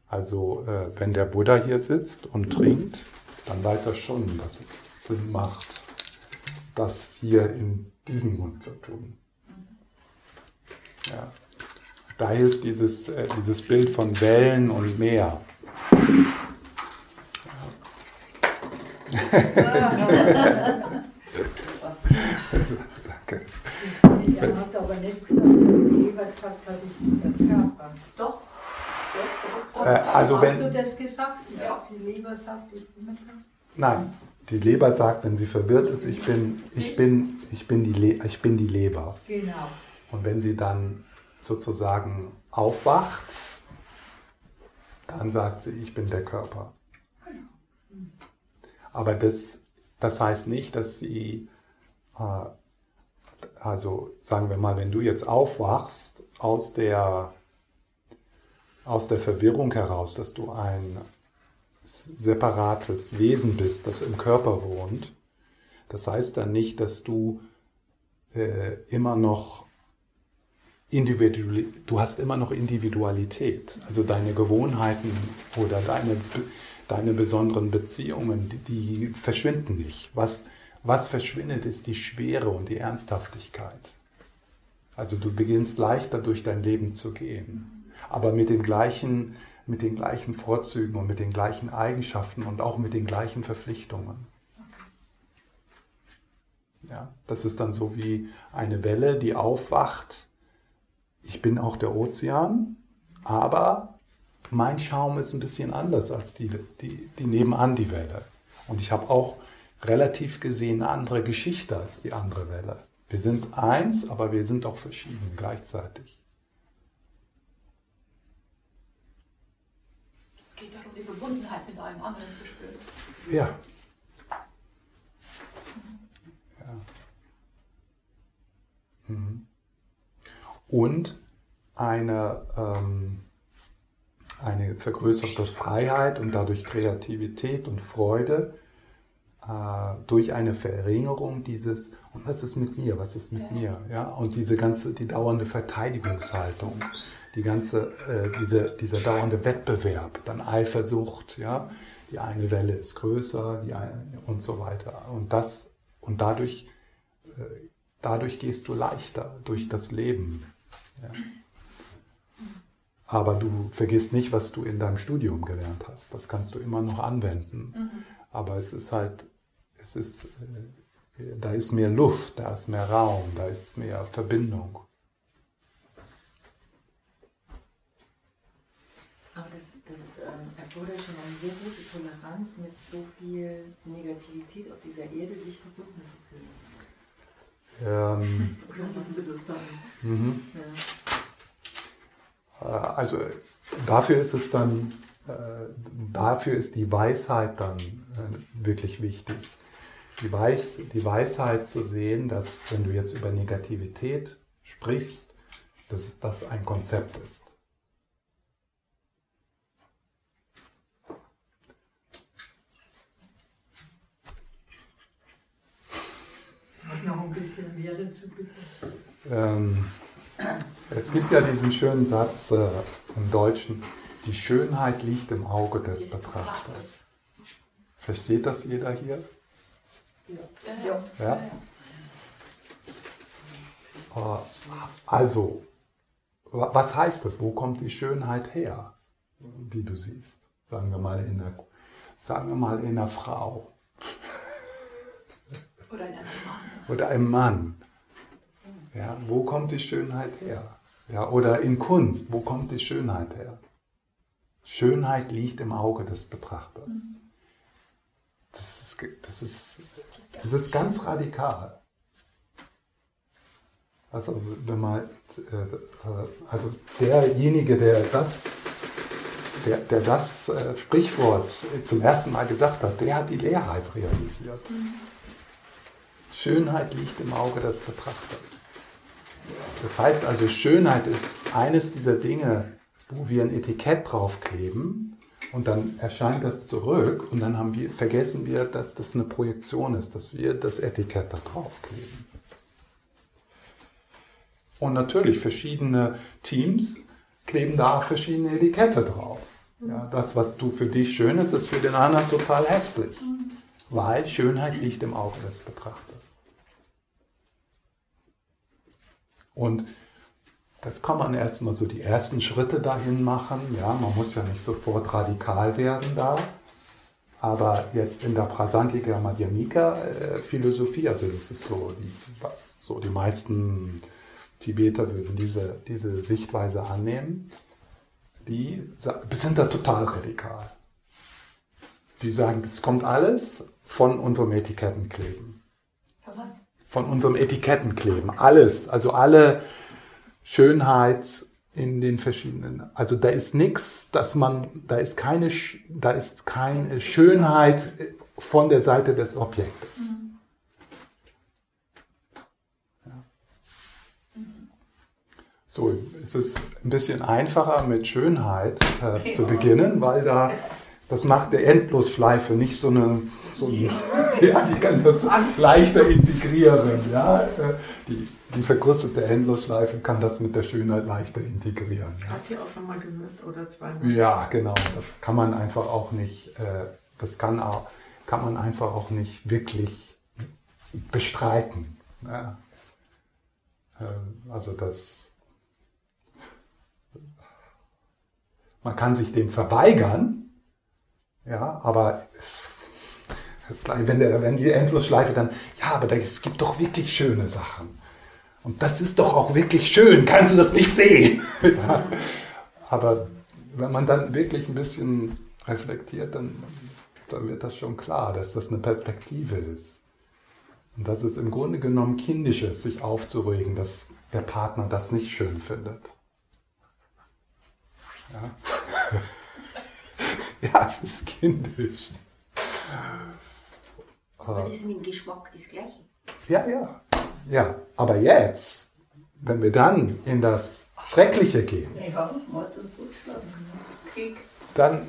Speaker 1: Also, äh, wenn der Buddha hier sitzt und trinkt, dann weiß er schon, dass es Sinn macht, das hier in diesem Mund zu tun. Ja. Da hilft dieses, äh, dieses Bild von Wellen und Meer. Danke.
Speaker 3: Er hat aber nicht gesagt, dass die Eva gesagt hat, ich bin der Körper.
Speaker 2: Doch. Doch, doch,
Speaker 1: Äh, also
Speaker 3: Hast
Speaker 1: wenn-
Speaker 3: du das gesagt?
Speaker 2: Ja.
Speaker 3: Die Leber sagt, ich bin der Körper.
Speaker 1: Nein, die Leber sagt, wenn sie verwirrt ist, ich bin, ich bin, ich bin, die, Le ich bin die Leber.
Speaker 3: Genau.
Speaker 1: Und wenn sie dann sozusagen aufwacht, dann sagt sie, ich bin der Körper. Aber das, das heißt nicht, dass sie, äh, also sagen wir mal, wenn du jetzt aufwachst aus der, aus der Verwirrung heraus, dass du ein separates Wesen bist, das im Körper wohnt, das heißt dann nicht, dass du äh, immer noch individuell, du hast immer noch Individualität. Also deine Gewohnheiten oder deine, deine besonderen Beziehungen, die, die verschwinden nicht. Was, was verschwindet, ist die Schwere und die Ernsthaftigkeit. Also du beginnst leichter durch dein Leben zu gehen, aber mit den gleichen, mit den gleichen Vorzügen und mit den gleichen Eigenschaften und auch mit den gleichen Verpflichtungen. Ja, das ist dann so wie eine Welle, die aufwacht. Ich bin auch der Ozean, aber mein Schaum ist ein bisschen anders als die, die, die nebenan die Welle. Und ich habe auch relativ gesehen eine andere Geschichte als die andere Welle. Wir sind eins, aber wir sind auch verschieden gleichzeitig.
Speaker 2: Es geht darum, die Verbundenheit mit allem anderen zu spüren.
Speaker 1: Ja. ja. Mhm. Und eine, ähm, eine vergrößerte Freiheit und dadurch Kreativität und Freude äh, durch eine Verringerung dieses, und was ist mit mir, was ist mit mir, ja, und diese ganze, die dauernde Verteidigungshaltung, die ganze, äh, diese, dieser dauernde Wettbewerb, dann Eifersucht, ja, die eine Welle ist größer, die eine, und so weiter. Und das, und dadurch, äh, dadurch gehst du leichter durch das Leben. Ja. Aber du vergisst nicht, was du in deinem Studium gelernt hast. Das kannst du immer noch anwenden. Aber es ist halt, es ist, äh, da ist mehr Luft, da ist mehr Raum, da ist mehr Verbindung.
Speaker 6: Aber das, das ähm, erfordert schon eine sehr große Toleranz, mit so viel Negativität auf dieser Erde sich verbunden zu fühlen.
Speaker 1: Ähm,
Speaker 6: Oder was ist es dann?
Speaker 1: mhm.
Speaker 6: Ja.
Speaker 1: Äh, Also dafür ist es dann, äh, dafür ist die Weisheit dann äh, wirklich wichtig. Die, Weis, die Weisheit zu sehen, dass wenn du jetzt über Negativität sprichst, dass das ein Konzept ist.
Speaker 3: Noch ein bisschen mehr dazu bitte.
Speaker 1: Ähm, es gibt ja diesen schönen Satz äh, im Deutschen, die Schönheit liegt im Auge des Betrachters. Versteht das jeder hier?
Speaker 2: Ja.
Speaker 1: Ja. Äh, Also, wa- was heißt das? Wo kommt die Schönheit her, die du siehst? Sagen wir mal in der, sagen wir mal in einer Frau
Speaker 2: Oder in einem Mann.
Speaker 1: oder im Mann. Ja, wo kommt die Schönheit her? Ja, oder in Kunst, wo kommt die Schönheit her? Schönheit liegt im Auge des Betrachters. Das ist, das ist, das ist ganz radikal. Also, wenn man, äh, also derjenige, der das, der, der das äh, Sprichwort zum ersten Mal gesagt hat, der hat die Leerheit realisiert. Schönheit liegt im Auge des Betrachters. Das heißt also, Schönheit ist eines dieser Dinge, wo wir ein Etikett draufkleben und dann erscheint das zurück und dann haben wir, vergessen wir, dass das eine Projektion ist, dass wir das Etikett da draufkleben. Und natürlich, verschiedene Teams kleben da verschiedene Etikette drauf. Ja, das, was du für dich schön ist, ist für den anderen total hässlich. Weil Schönheit liegt im Auge des Betrachters. Und das kann man erstmal so die ersten Schritte dahin machen. Ja, man muss ja nicht sofort radikal werden da. Aber jetzt in der Prasantika Madhyamika äh, Philosophie, also das ist so, was so die meisten Tibeter würden diese, diese Sichtweise annehmen, die sind da total radikal. Die sagen, das kommt alles von unserem Etikettenkleben? Von unserem Etikettenkleben. Alles, also alle Schönheit in den verschiedenen. Also da ist nichts, dass man, da ist keine, da ist keine Schönheit von der Seite des Objektes. Ja. So, es ist ein bisschen einfacher mit Schönheit äh, zu beginnen, weil da das macht der Endlosschleife nicht so eine, so eine ja, die kann das leichter integrieren. Ja? Äh, Die, die vergrößerte Endlosschleife kann das mit der Schönheit leichter integrieren. Ja?
Speaker 5: Hat sie auch schon mal gehört oder zweimal.
Speaker 1: Ja, genau. Das kann man einfach auch nicht, äh, das kann, auch, kann man einfach auch nicht wirklich bestreiten. Ja. Ähm, Also das, man kann sich dem verweigern, ja, aber wenn, der, wenn die Endlosschleife dann, ja, aber es gibt doch wirklich schöne Sachen. Und das ist doch auch wirklich schön, kannst du das nicht sehen? Ja. Aber wenn man dann wirklich ein bisschen reflektiert, dann, dann wird das schon klar, dass das eine Perspektive ist. Und dass es im Grunde genommen kindisch ist, sich aufzuregen, dass der Partner das nicht schön findet. Ja, ja es ist kindisch.
Speaker 4: Aber das ist mit dem Geschmack das Gleiche.
Speaker 1: Ja, ja. Ja, aber jetzt, wenn wir dann in das Schreckliche gehen,
Speaker 3: Ja, Mord und Totschlag. Krieg.
Speaker 1: dann,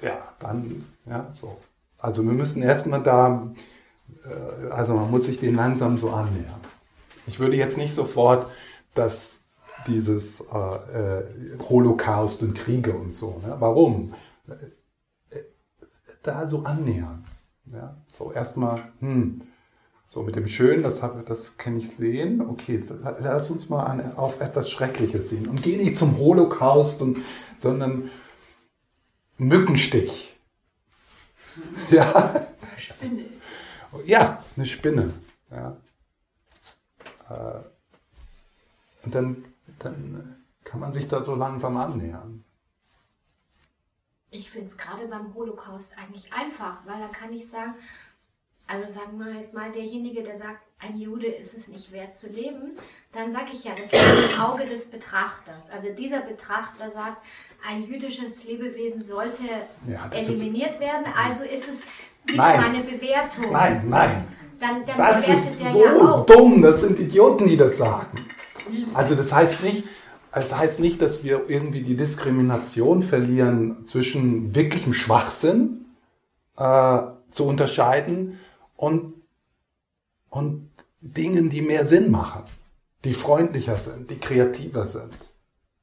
Speaker 1: ja, dann, ja, so. Also wir müssen erstmal da, äh, also man muss sich den langsam so annähern. Ich würde jetzt nicht sofort das, dieses äh, äh, Holocaust und Kriege und so, ne? warum? Äh, Da so annähern. Ja? So erstmal, hm, so mit dem Schönen, das, hab- das kann ich sehen. Okay, lass uns mal an, auf etwas Schreckliches sehen. Und geh nicht zum Holocaust, und, sondern Mückenstich. Ja,
Speaker 2: Spinne.
Speaker 1: ja, eine Spinne. Ja. Äh, Und dann, dann kann man sich da so langsam annähern.
Speaker 4: Ich finde es gerade beim Holocaust eigentlich einfach, weil da kann ich sagen, also sagen wir jetzt mal derjenige, der sagt, ein Jude ist es nicht wert zu leben, dann sage ich ja, das liegt im Auge des Betrachters. Also dieser Betrachter sagt, ein jüdisches Lebewesen sollte
Speaker 1: Ja, das ist-
Speaker 4: eliminiert werden, also ist es wieder meine Bewertung.
Speaker 1: Nein, nein.
Speaker 4: Dann, dann
Speaker 1: Das
Speaker 4: bewertet
Speaker 1: ist so
Speaker 4: ja
Speaker 1: dumm. Das sind Idioten, die das sagen. Also das heißt nicht, es heißt nicht, dass wir irgendwie die Diskrimination verlieren zwischen wirklichem Schwachsinn äh, zu unterscheiden und, und Dingen, die mehr Sinn machen, die freundlicher sind, die kreativer sind,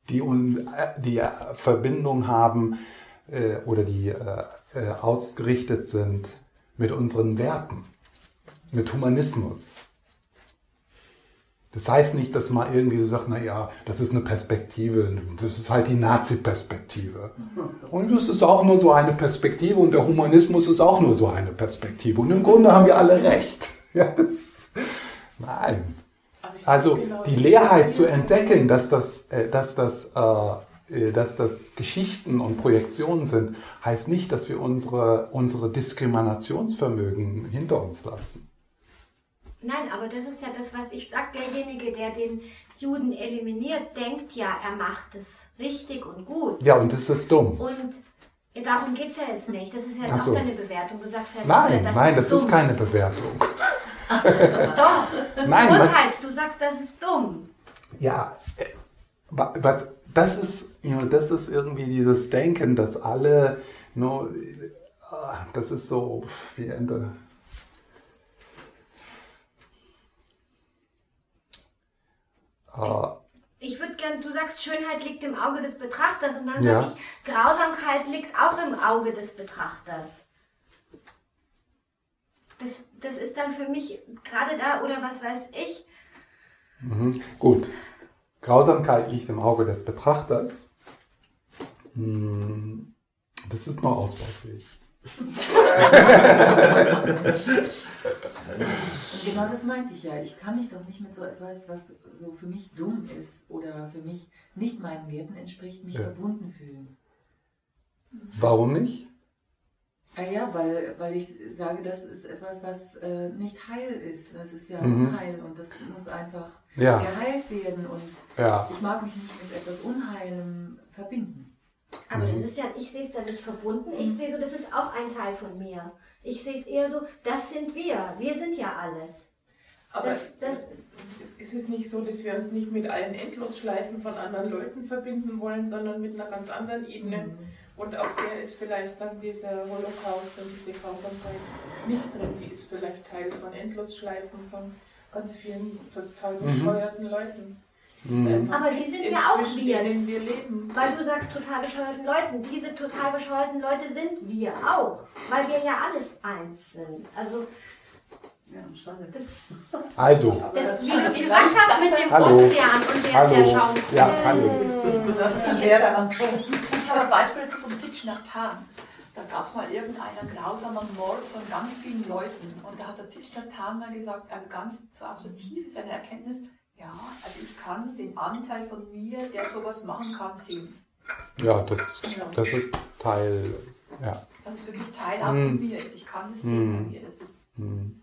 Speaker 1: die, äh, die äh, Verbindung haben äh, oder die äh, äh, ausgerichtet sind mit unseren Werten mit Humanismus. Das heißt nicht, dass man irgendwie sagt, naja, das ist eine Perspektive, das ist halt die Nazi-Perspektive. Und das ist auch nur so eine Perspektive und der Humanismus ist auch nur so eine Perspektive. Und im Grunde haben wir alle recht. Ja, das, nein. Also
Speaker 5: genau,
Speaker 1: die Leerheit zu entdecken, dass das, äh, dass das, äh, äh, dass das Geschichten und Projektionen sind, heißt nicht, dass wir unsere, unsere Diskriminationsvermögen hinter uns lassen.
Speaker 4: Nein, aber das ist ja das, was ich sage. Derjenige, der den Juden eliminiert, denkt ja, er macht es richtig und gut.
Speaker 1: Ja, und das ist dumm.
Speaker 4: Und ja, darum geht es ja jetzt nicht. Das ist ja jetzt
Speaker 1: so.
Speaker 4: auch deine Bewertung. Du sagst ja jetzt
Speaker 1: Nein,
Speaker 4: auch,
Speaker 1: nein, das ist
Speaker 4: dumm.
Speaker 1: keine Bewertung.
Speaker 4: Doch,
Speaker 1: Nein, was,
Speaker 4: urteilst, du sagst, das ist dumm.
Speaker 1: ja, äh, wa- was, das ist, you know, das ist irgendwie dieses Denken, dass alle, no, äh, das ist so, wie Ende.
Speaker 4: Ich würde gern, du sagst, Schönheit liegt im Auge des Betrachters und dann
Speaker 1: Ja.
Speaker 4: sage ich, Grausamkeit liegt auch im Auge des Betrachters. Das, das ist dann für mich gerade da, oder was weiß ich,
Speaker 1: Mhm. Gut. Grausamkeit liegt im Auge des Betrachters. Hm, Das ist noch ausbaufähig.
Speaker 6: Genau das meinte ich ja. Ich kann mich doch nicht mit so etwas, was so für mich dumm ist oder für mich nicht meinen Werten entspricht, mich
Speaker 1: Ja.
Speaker 6: verbunden fühlen.
Speaker 1: Warum nicht?
Speaker 6: Ah ja, weil, weil ich sage, das ist etwas, was äh, nicht heil ist. Das ist ja
Speaker 1: Mhm.
Speaker 6: Unheil und das muss einfach
Speaker 1: Ja,
Speaker 6: geheilt werden. Und
Speaker 1: ja.
Speaker 6: ich mag mich nicht mit etwas Unheilem verbinden.
Speaker 4: Aber
Speaker 1: Mhm.
Speaker 4: das ist ja, ich sehe es da nicht verbunden. Ich sehe so, das ist auch ein Teil von mir. Ich sehe es eher so, das sind wir. Wir sind ja alles.
Speaker 5: Aber
Speaker 4: Das, das,
Speaker 5: ist es nicht so, dass wir uns nicht mit allen Endlosschleifen von anderen Leuten verbinden wollen, sondern mit einer ganz anderen Ebene?
Speaker 6: Mhm.
Speaker 5: Und auf der ist vielleicht dann dieser Holocaust und diese Grausamkeit nicht drin. Die ist vielleicht Teil von Endlosschleifen von ganz vielen total
Speaker 1: Mhm.
Speaker 5: bescheuerten Leuten. Das ist
Speaker 1: Mhm.
Speaker 4: Aber die sind ja auch wir.
Speaker 5: in denen wir leben.
Speaker 4: weil du sagst total bescheuerten Leuten. Diese total bescheuerten Leute sind wir auch. Weil wir ja alles eins sind. Also, das,
Speaker 1: Also,
Speaker 4: das wie du es gesagt hast mit dem
Speaker 1: Hallo.
Speaker 4: Ozean und der,
Speaker 1: Hallo.
Speaker 4: der Schaum.
Speaker 1: Ja, hallo.
Speaker 2: Du darfst die Lehre anschauen. Ich habe ein Beispiel dazu vom Titsch nach Tan. Da gab es mal irgendeinen grausamen Mord von ganz vielen Leuten. Und da hat der Titsch nach Tan mal gesagt, also ganz so so tief ist eine Erkenntnis, ja, also ich kann den Anteil von mir, der sowas machen kann, sehen.
Speaker 1: ja, das, das ist Teil, ja.
Speaker 2: Dass es wirklich Teil auch
Speaker 1: Mhm.
Speaker 2: von mir ist. Ich kann es sehen
Speaker 1: Mhm.
Speaker 2: bei mir. Das ist
Speaker 1: Hm.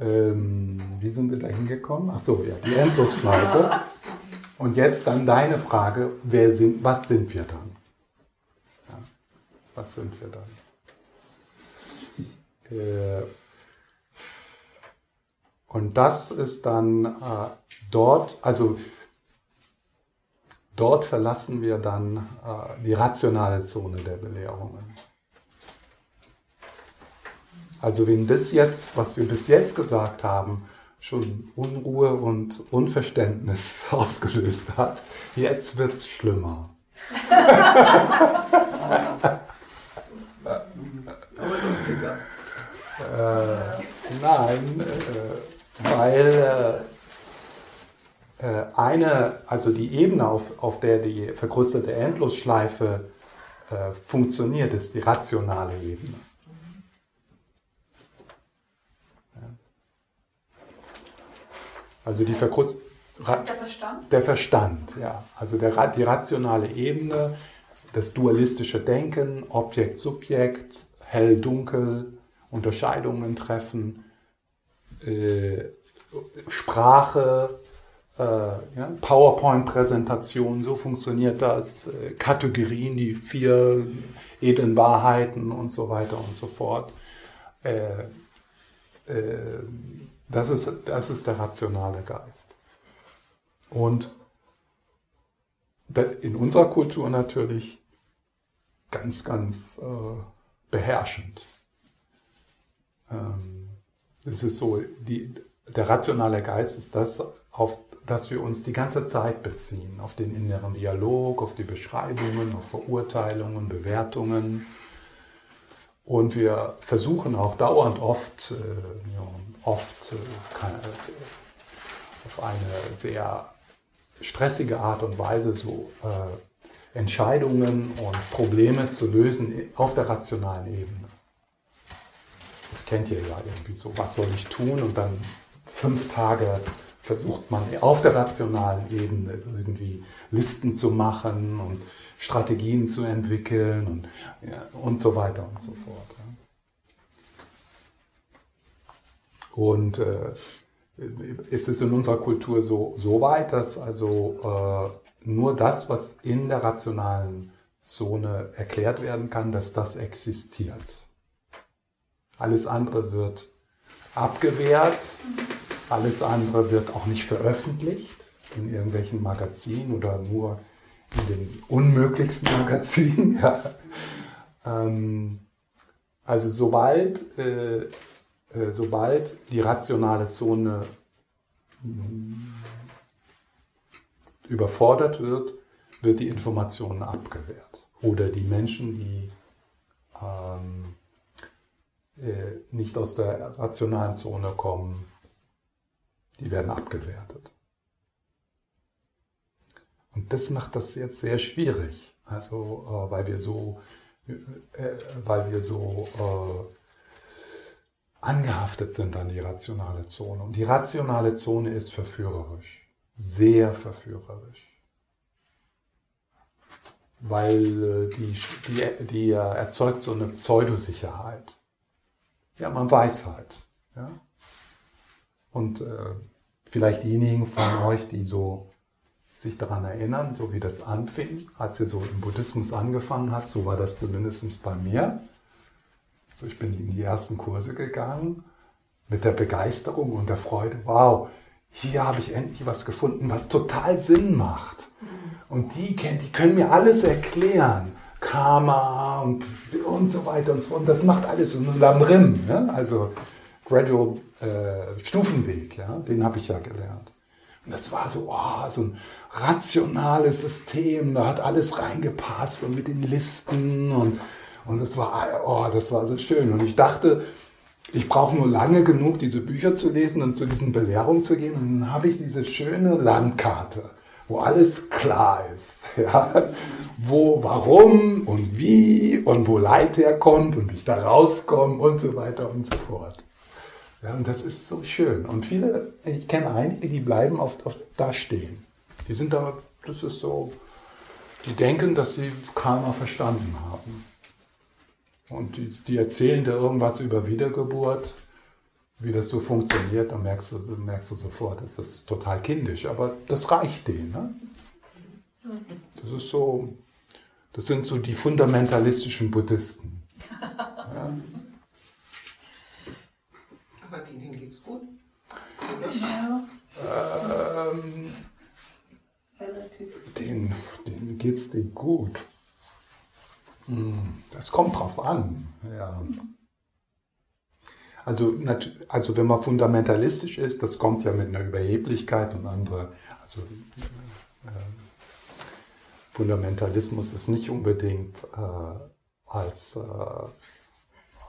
Speaker 1: Ähm, wie sind wir da hingekommen? Ach so, ja, die Endlosschleife. Und jetzt dann deine Frage, wer sind, was sind wir dann? Ja, was sind wir dann? Äh, und das ist dann äh, dort, also dort verlassen wir dann äh, die rationale Zone der Belehrungen. Also wenn das jetzt, was wir bis jetzt gesagt haben, schon Unruhe und Unverständnis ausgelöst hat, jetzt wird es schlimmer.
Speaker 7: Aber lustiger.
Speaker 1: Äh, nein, äh, weil äh, äh, eine, also die Ebene, auf, auf der die vergrößerte Endlosschleife äh, funktioniert, ist die rationale Ebene. Ja. Also die
Speaker 2: das heißt der Verstand.
Speaker 1: Der Verstand, ja. Also der, Ra- die rationale Ebene, das dualistische Denken, Objekt, Subjekt, hell, dunkel, Unterscheidungen treffen, äh, Sprache, äh, ja, PowerPoint-Präsentation, so funktioniert das, äh, Kategorien, die vier edlen Wahrheiten und so weiter und so fort. Äh, äh, das, ist, das ist der rationale Geist. Und in unserer Kultur natürlich ganz, ganz äh, beherrschend. Ähm, es ist so, die, der rationale Geist ist das, auf das wir uns die ganze Zeit beziehen, auf den inneren Dialog, auf die Beschreibungen, auf Verurteilungen, Bewertungen. Und wir versuchen auch dauernd oft, äh, ja, oft äh, kann, auf eine sehr stressige Art und Weise so äh, Entscheidungen und Probleme zu lösen auf der rationalen Ebene. Das kennt ihr ja irgendwie so, was soll ich tun? Und dann fünf Tage versucht man auf der rationalen Ebene irgendwie Listen zu machen und Strategien zu entwickeln und, ja, und so weiter und so fort. Und äh, ist es in unserer Kultur so, so weit, dass also äh, nur das, was in der rationalen Zone erklärt werden kann, dass das existiert. Alles andere wird abgewehrt, alles andere wird auch nicht veröffentlicht in irgendwelchen Magazinen oder nur in den unmöglichsten Magazinen. Ja. Ähm, also sobald, äh, äh, sobald die rationale Zone mm, überfordert wird, wird die Information abgewehrt. Oder die Menschen, die ähm, äh, nicht aus der rationalen Zone kommen, die werden abgewertet. Und das macht das jetzt sehr schwierig, also äh, weil wir so, äh, weil wir so äh, angehaftet sind an die rationale Zone. Und die rationale Zone ist verführerisch, sehr verführerisch. Weil äh, die, die, die erzeugt so eine Pseudosicherheit. Ja, man weiß halt. Ja? Und äh, vielleicht diejenigen von euch, die so sich daran erinnern, so wie das anfing, als er so im Buddhismus angefangen hat, so war das zumindest bei mir. So, ich bin in die ersten Kurse gegangen mit der Begeisterung und der Freude, wow, hier habe ich endlich was gefunden, was total Sinn macht. Und die, die können mir alles erklären. Karma und, und so weiter und so. Und das macht alles so ein Lamrim, ne? also Gradual äh, Stufenweg, ja? den habe ich ja gelernt. Und das war so, oh, so ein rationales System, da hat alles reingepasst und mit den Listen und, und das war, oh, das war so schön. Und ich dachte, ich brauche nur lange genug, diese Bücher zu lesen und zu diesen Belehrungen zu gehen. Und dann habe ich diese schöne Landkarte, wo alles klar ist. Ja? Wo, warum und wie und wo Leid herkommt und wie ich da rauskomme und so weiter und so fort. Ja, und das ist so schön. Und viele, ich kenne einige, die bleiben oft, oft da stehen. Die sind da, das ist so, die denken, dass sie Karma verstanden haben. Und die, die erzählen dir irgendwas über Wiedergeburt, wie das so funktioniert, dann merkst du, merkst du sofort, das ist total kindisch. Aber das reicht denen. Ne? Das ist so, das sind so die fundamentalistischen Buddhisten. Ja?
Speaker 7: Aber denen geht's gut.
Speaker 3: Ja,
Speaker 1: Ähm,
Speaker 3: relativ.
Speaker 1: den, denen geht's denen gut. Hm, Das kommt drauf an. Ja. Also, also wenn man fundamentalistisch ist, das kommt ja mit einer Überheblichkeit und andere. Also äh, Fundamentalismus ist nicht unbedingt äh, als, äh,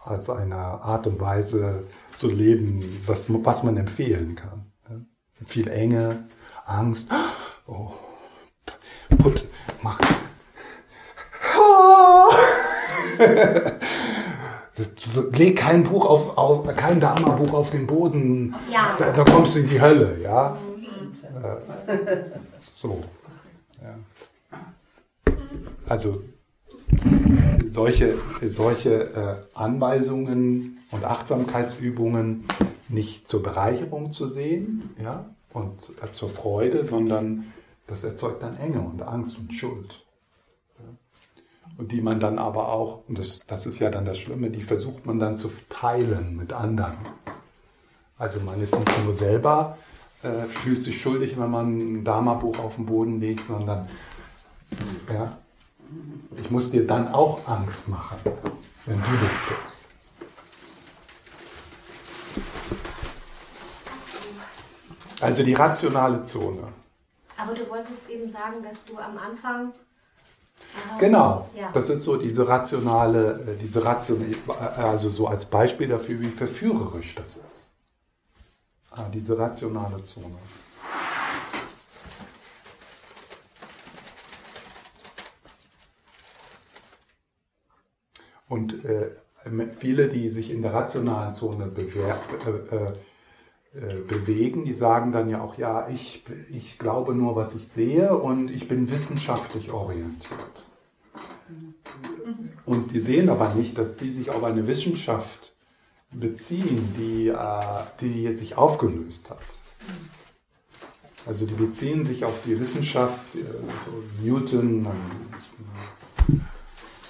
Speaker 1: als eine Art und Weise zu leben, was, was man empfehlen kann. Ja? Viel Enge, Angst. Oh, Put, mach. Leg kein Buch auf, auf kein Dharma-Buch auf den Boden.
Speaker 4: Ja.
Speaker 1: Da, da kommst du in die Hölle, ja. Äh, so. Ja. Also solche, solche äh, Anweisungen und Achtsamkeitsübungen nicht zur Bereicherung zu sehen, ja, und äh, zur Freude, sondern das erzeugt dann Enge und Angst und Schuld. Und die man dann aber auch, und das, das ist ja dann das Schlimme, die versucht man dann zu teilen mit anderen. Also man ist nicht nur selber, äh, fühlt sich schuldig, wenn man ein Dharma-Buch auf den Boden legt, sondern ja, ich muss dir dann auch Angst machen, wenn du das tust. Also die rationale Zone.
Speaker 4: Aber du wolltest eben sagen, dass du am Anfang. Ah,
Speaker 1: genau,
Speaker 4: ja.
Speaker 1: das ist so diese rationale, äh, diese rationale, äh, also so als Beispiel dafür, wie verführerisch das ist. Ah, diese rationale Zone. Und äh, viele, die sich in der rationalen Zone bewerben, äh, bewegen, die sagen dann ja auch, ja, ich, ich glaube nur, was ich sehe und ich bin wissenschaftlich orientiert. Und die sehen aber nicht, dass die sich auf eine Wissenschaft beziehen, die, äh, die sich aufgelöst hat. Also die beziehen sich auf die Wissenschaft, äh, Newton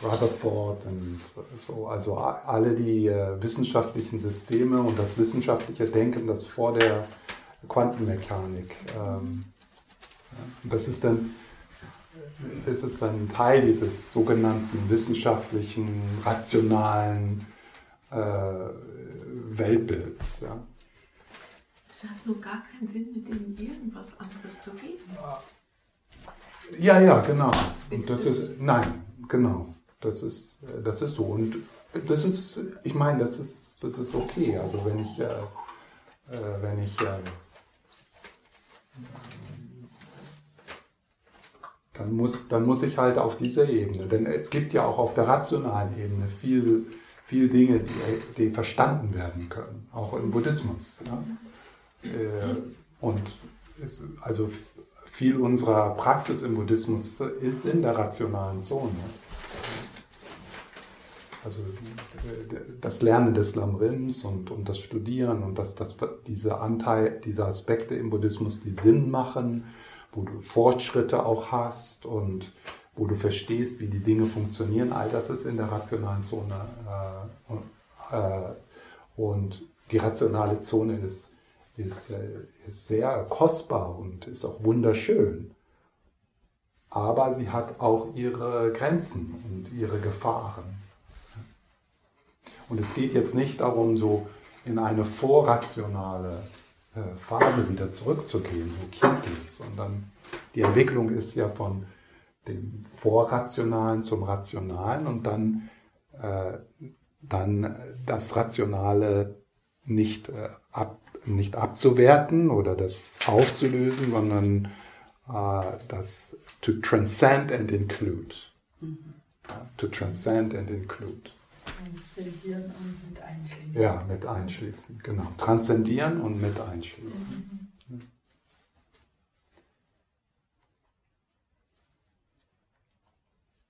Speaker 1: Rutherford und so, also alle die äh, wissenschaftlichen Systeme und das wissenschaftliche Denken, das vor der Quantenmechanik, ähm, das ist dann ist dann Teil dieses sogenannten wissenschaftlichen, rationalen äh, Weltbilds. Ja.
Speaker 5: Es hat nur gar keinen Sinn, mit denen irgendwas anderes zu reden.
Speaker 1: Ja, ja, genau.
Speaker 5: Ist
Speaker 1: das
Speaker 5: es-
Speaker 1: ist, nein, genau. Das ist, das ist so. Und das ist, ich meine, das ist, das ist okay. Also wenn ich, äh, äh, wenn ich, äh, dann muss, dann muss ich halt auf dieser Ebene, denn es gibt ja auch auf der rationalen Ebene viel, viel Dinge, die, die verstanden werden können, auch im Buddhismus. Ja? Äh, Und es, also viel unserer Praxis im Buddhismus ist in der rationalen Zone. Also das Lernen des Lamrims und, und das Studieren und das, das, diese Anteil, diese Aspekte im Buddhismus, die Sinn machen, wo du Fortschritte auch hast und wo du verstehst, wie die Dinge funktionieren, all das ist in der rationalen Zone. Äh, und, äh, und die rationale Zone ist, ist, äh, ist sehr kostbar und ist auch wunderschön. Aber sie hat auch ihre Grenzen und ihre Gefahren. Und es geht jetzt nicht darum, so in eine vorrationale Phase wieder zurückzugehen, so kindlich, sondern die Entwicklung ist ja von dem Vorrationalen zum Rationalen und dann, äh, dann das Rationale nicht, äh, ab, nicht abzuwerten oder das aufzulösen, sondern äh, das to transcend and include. Ja, to transcend and include.
Speaker 3: Transzendieren und einschließen.
Speaker 1: Ja, mit einschließen, genau. Transzendieren und mit einschließen. Mhm.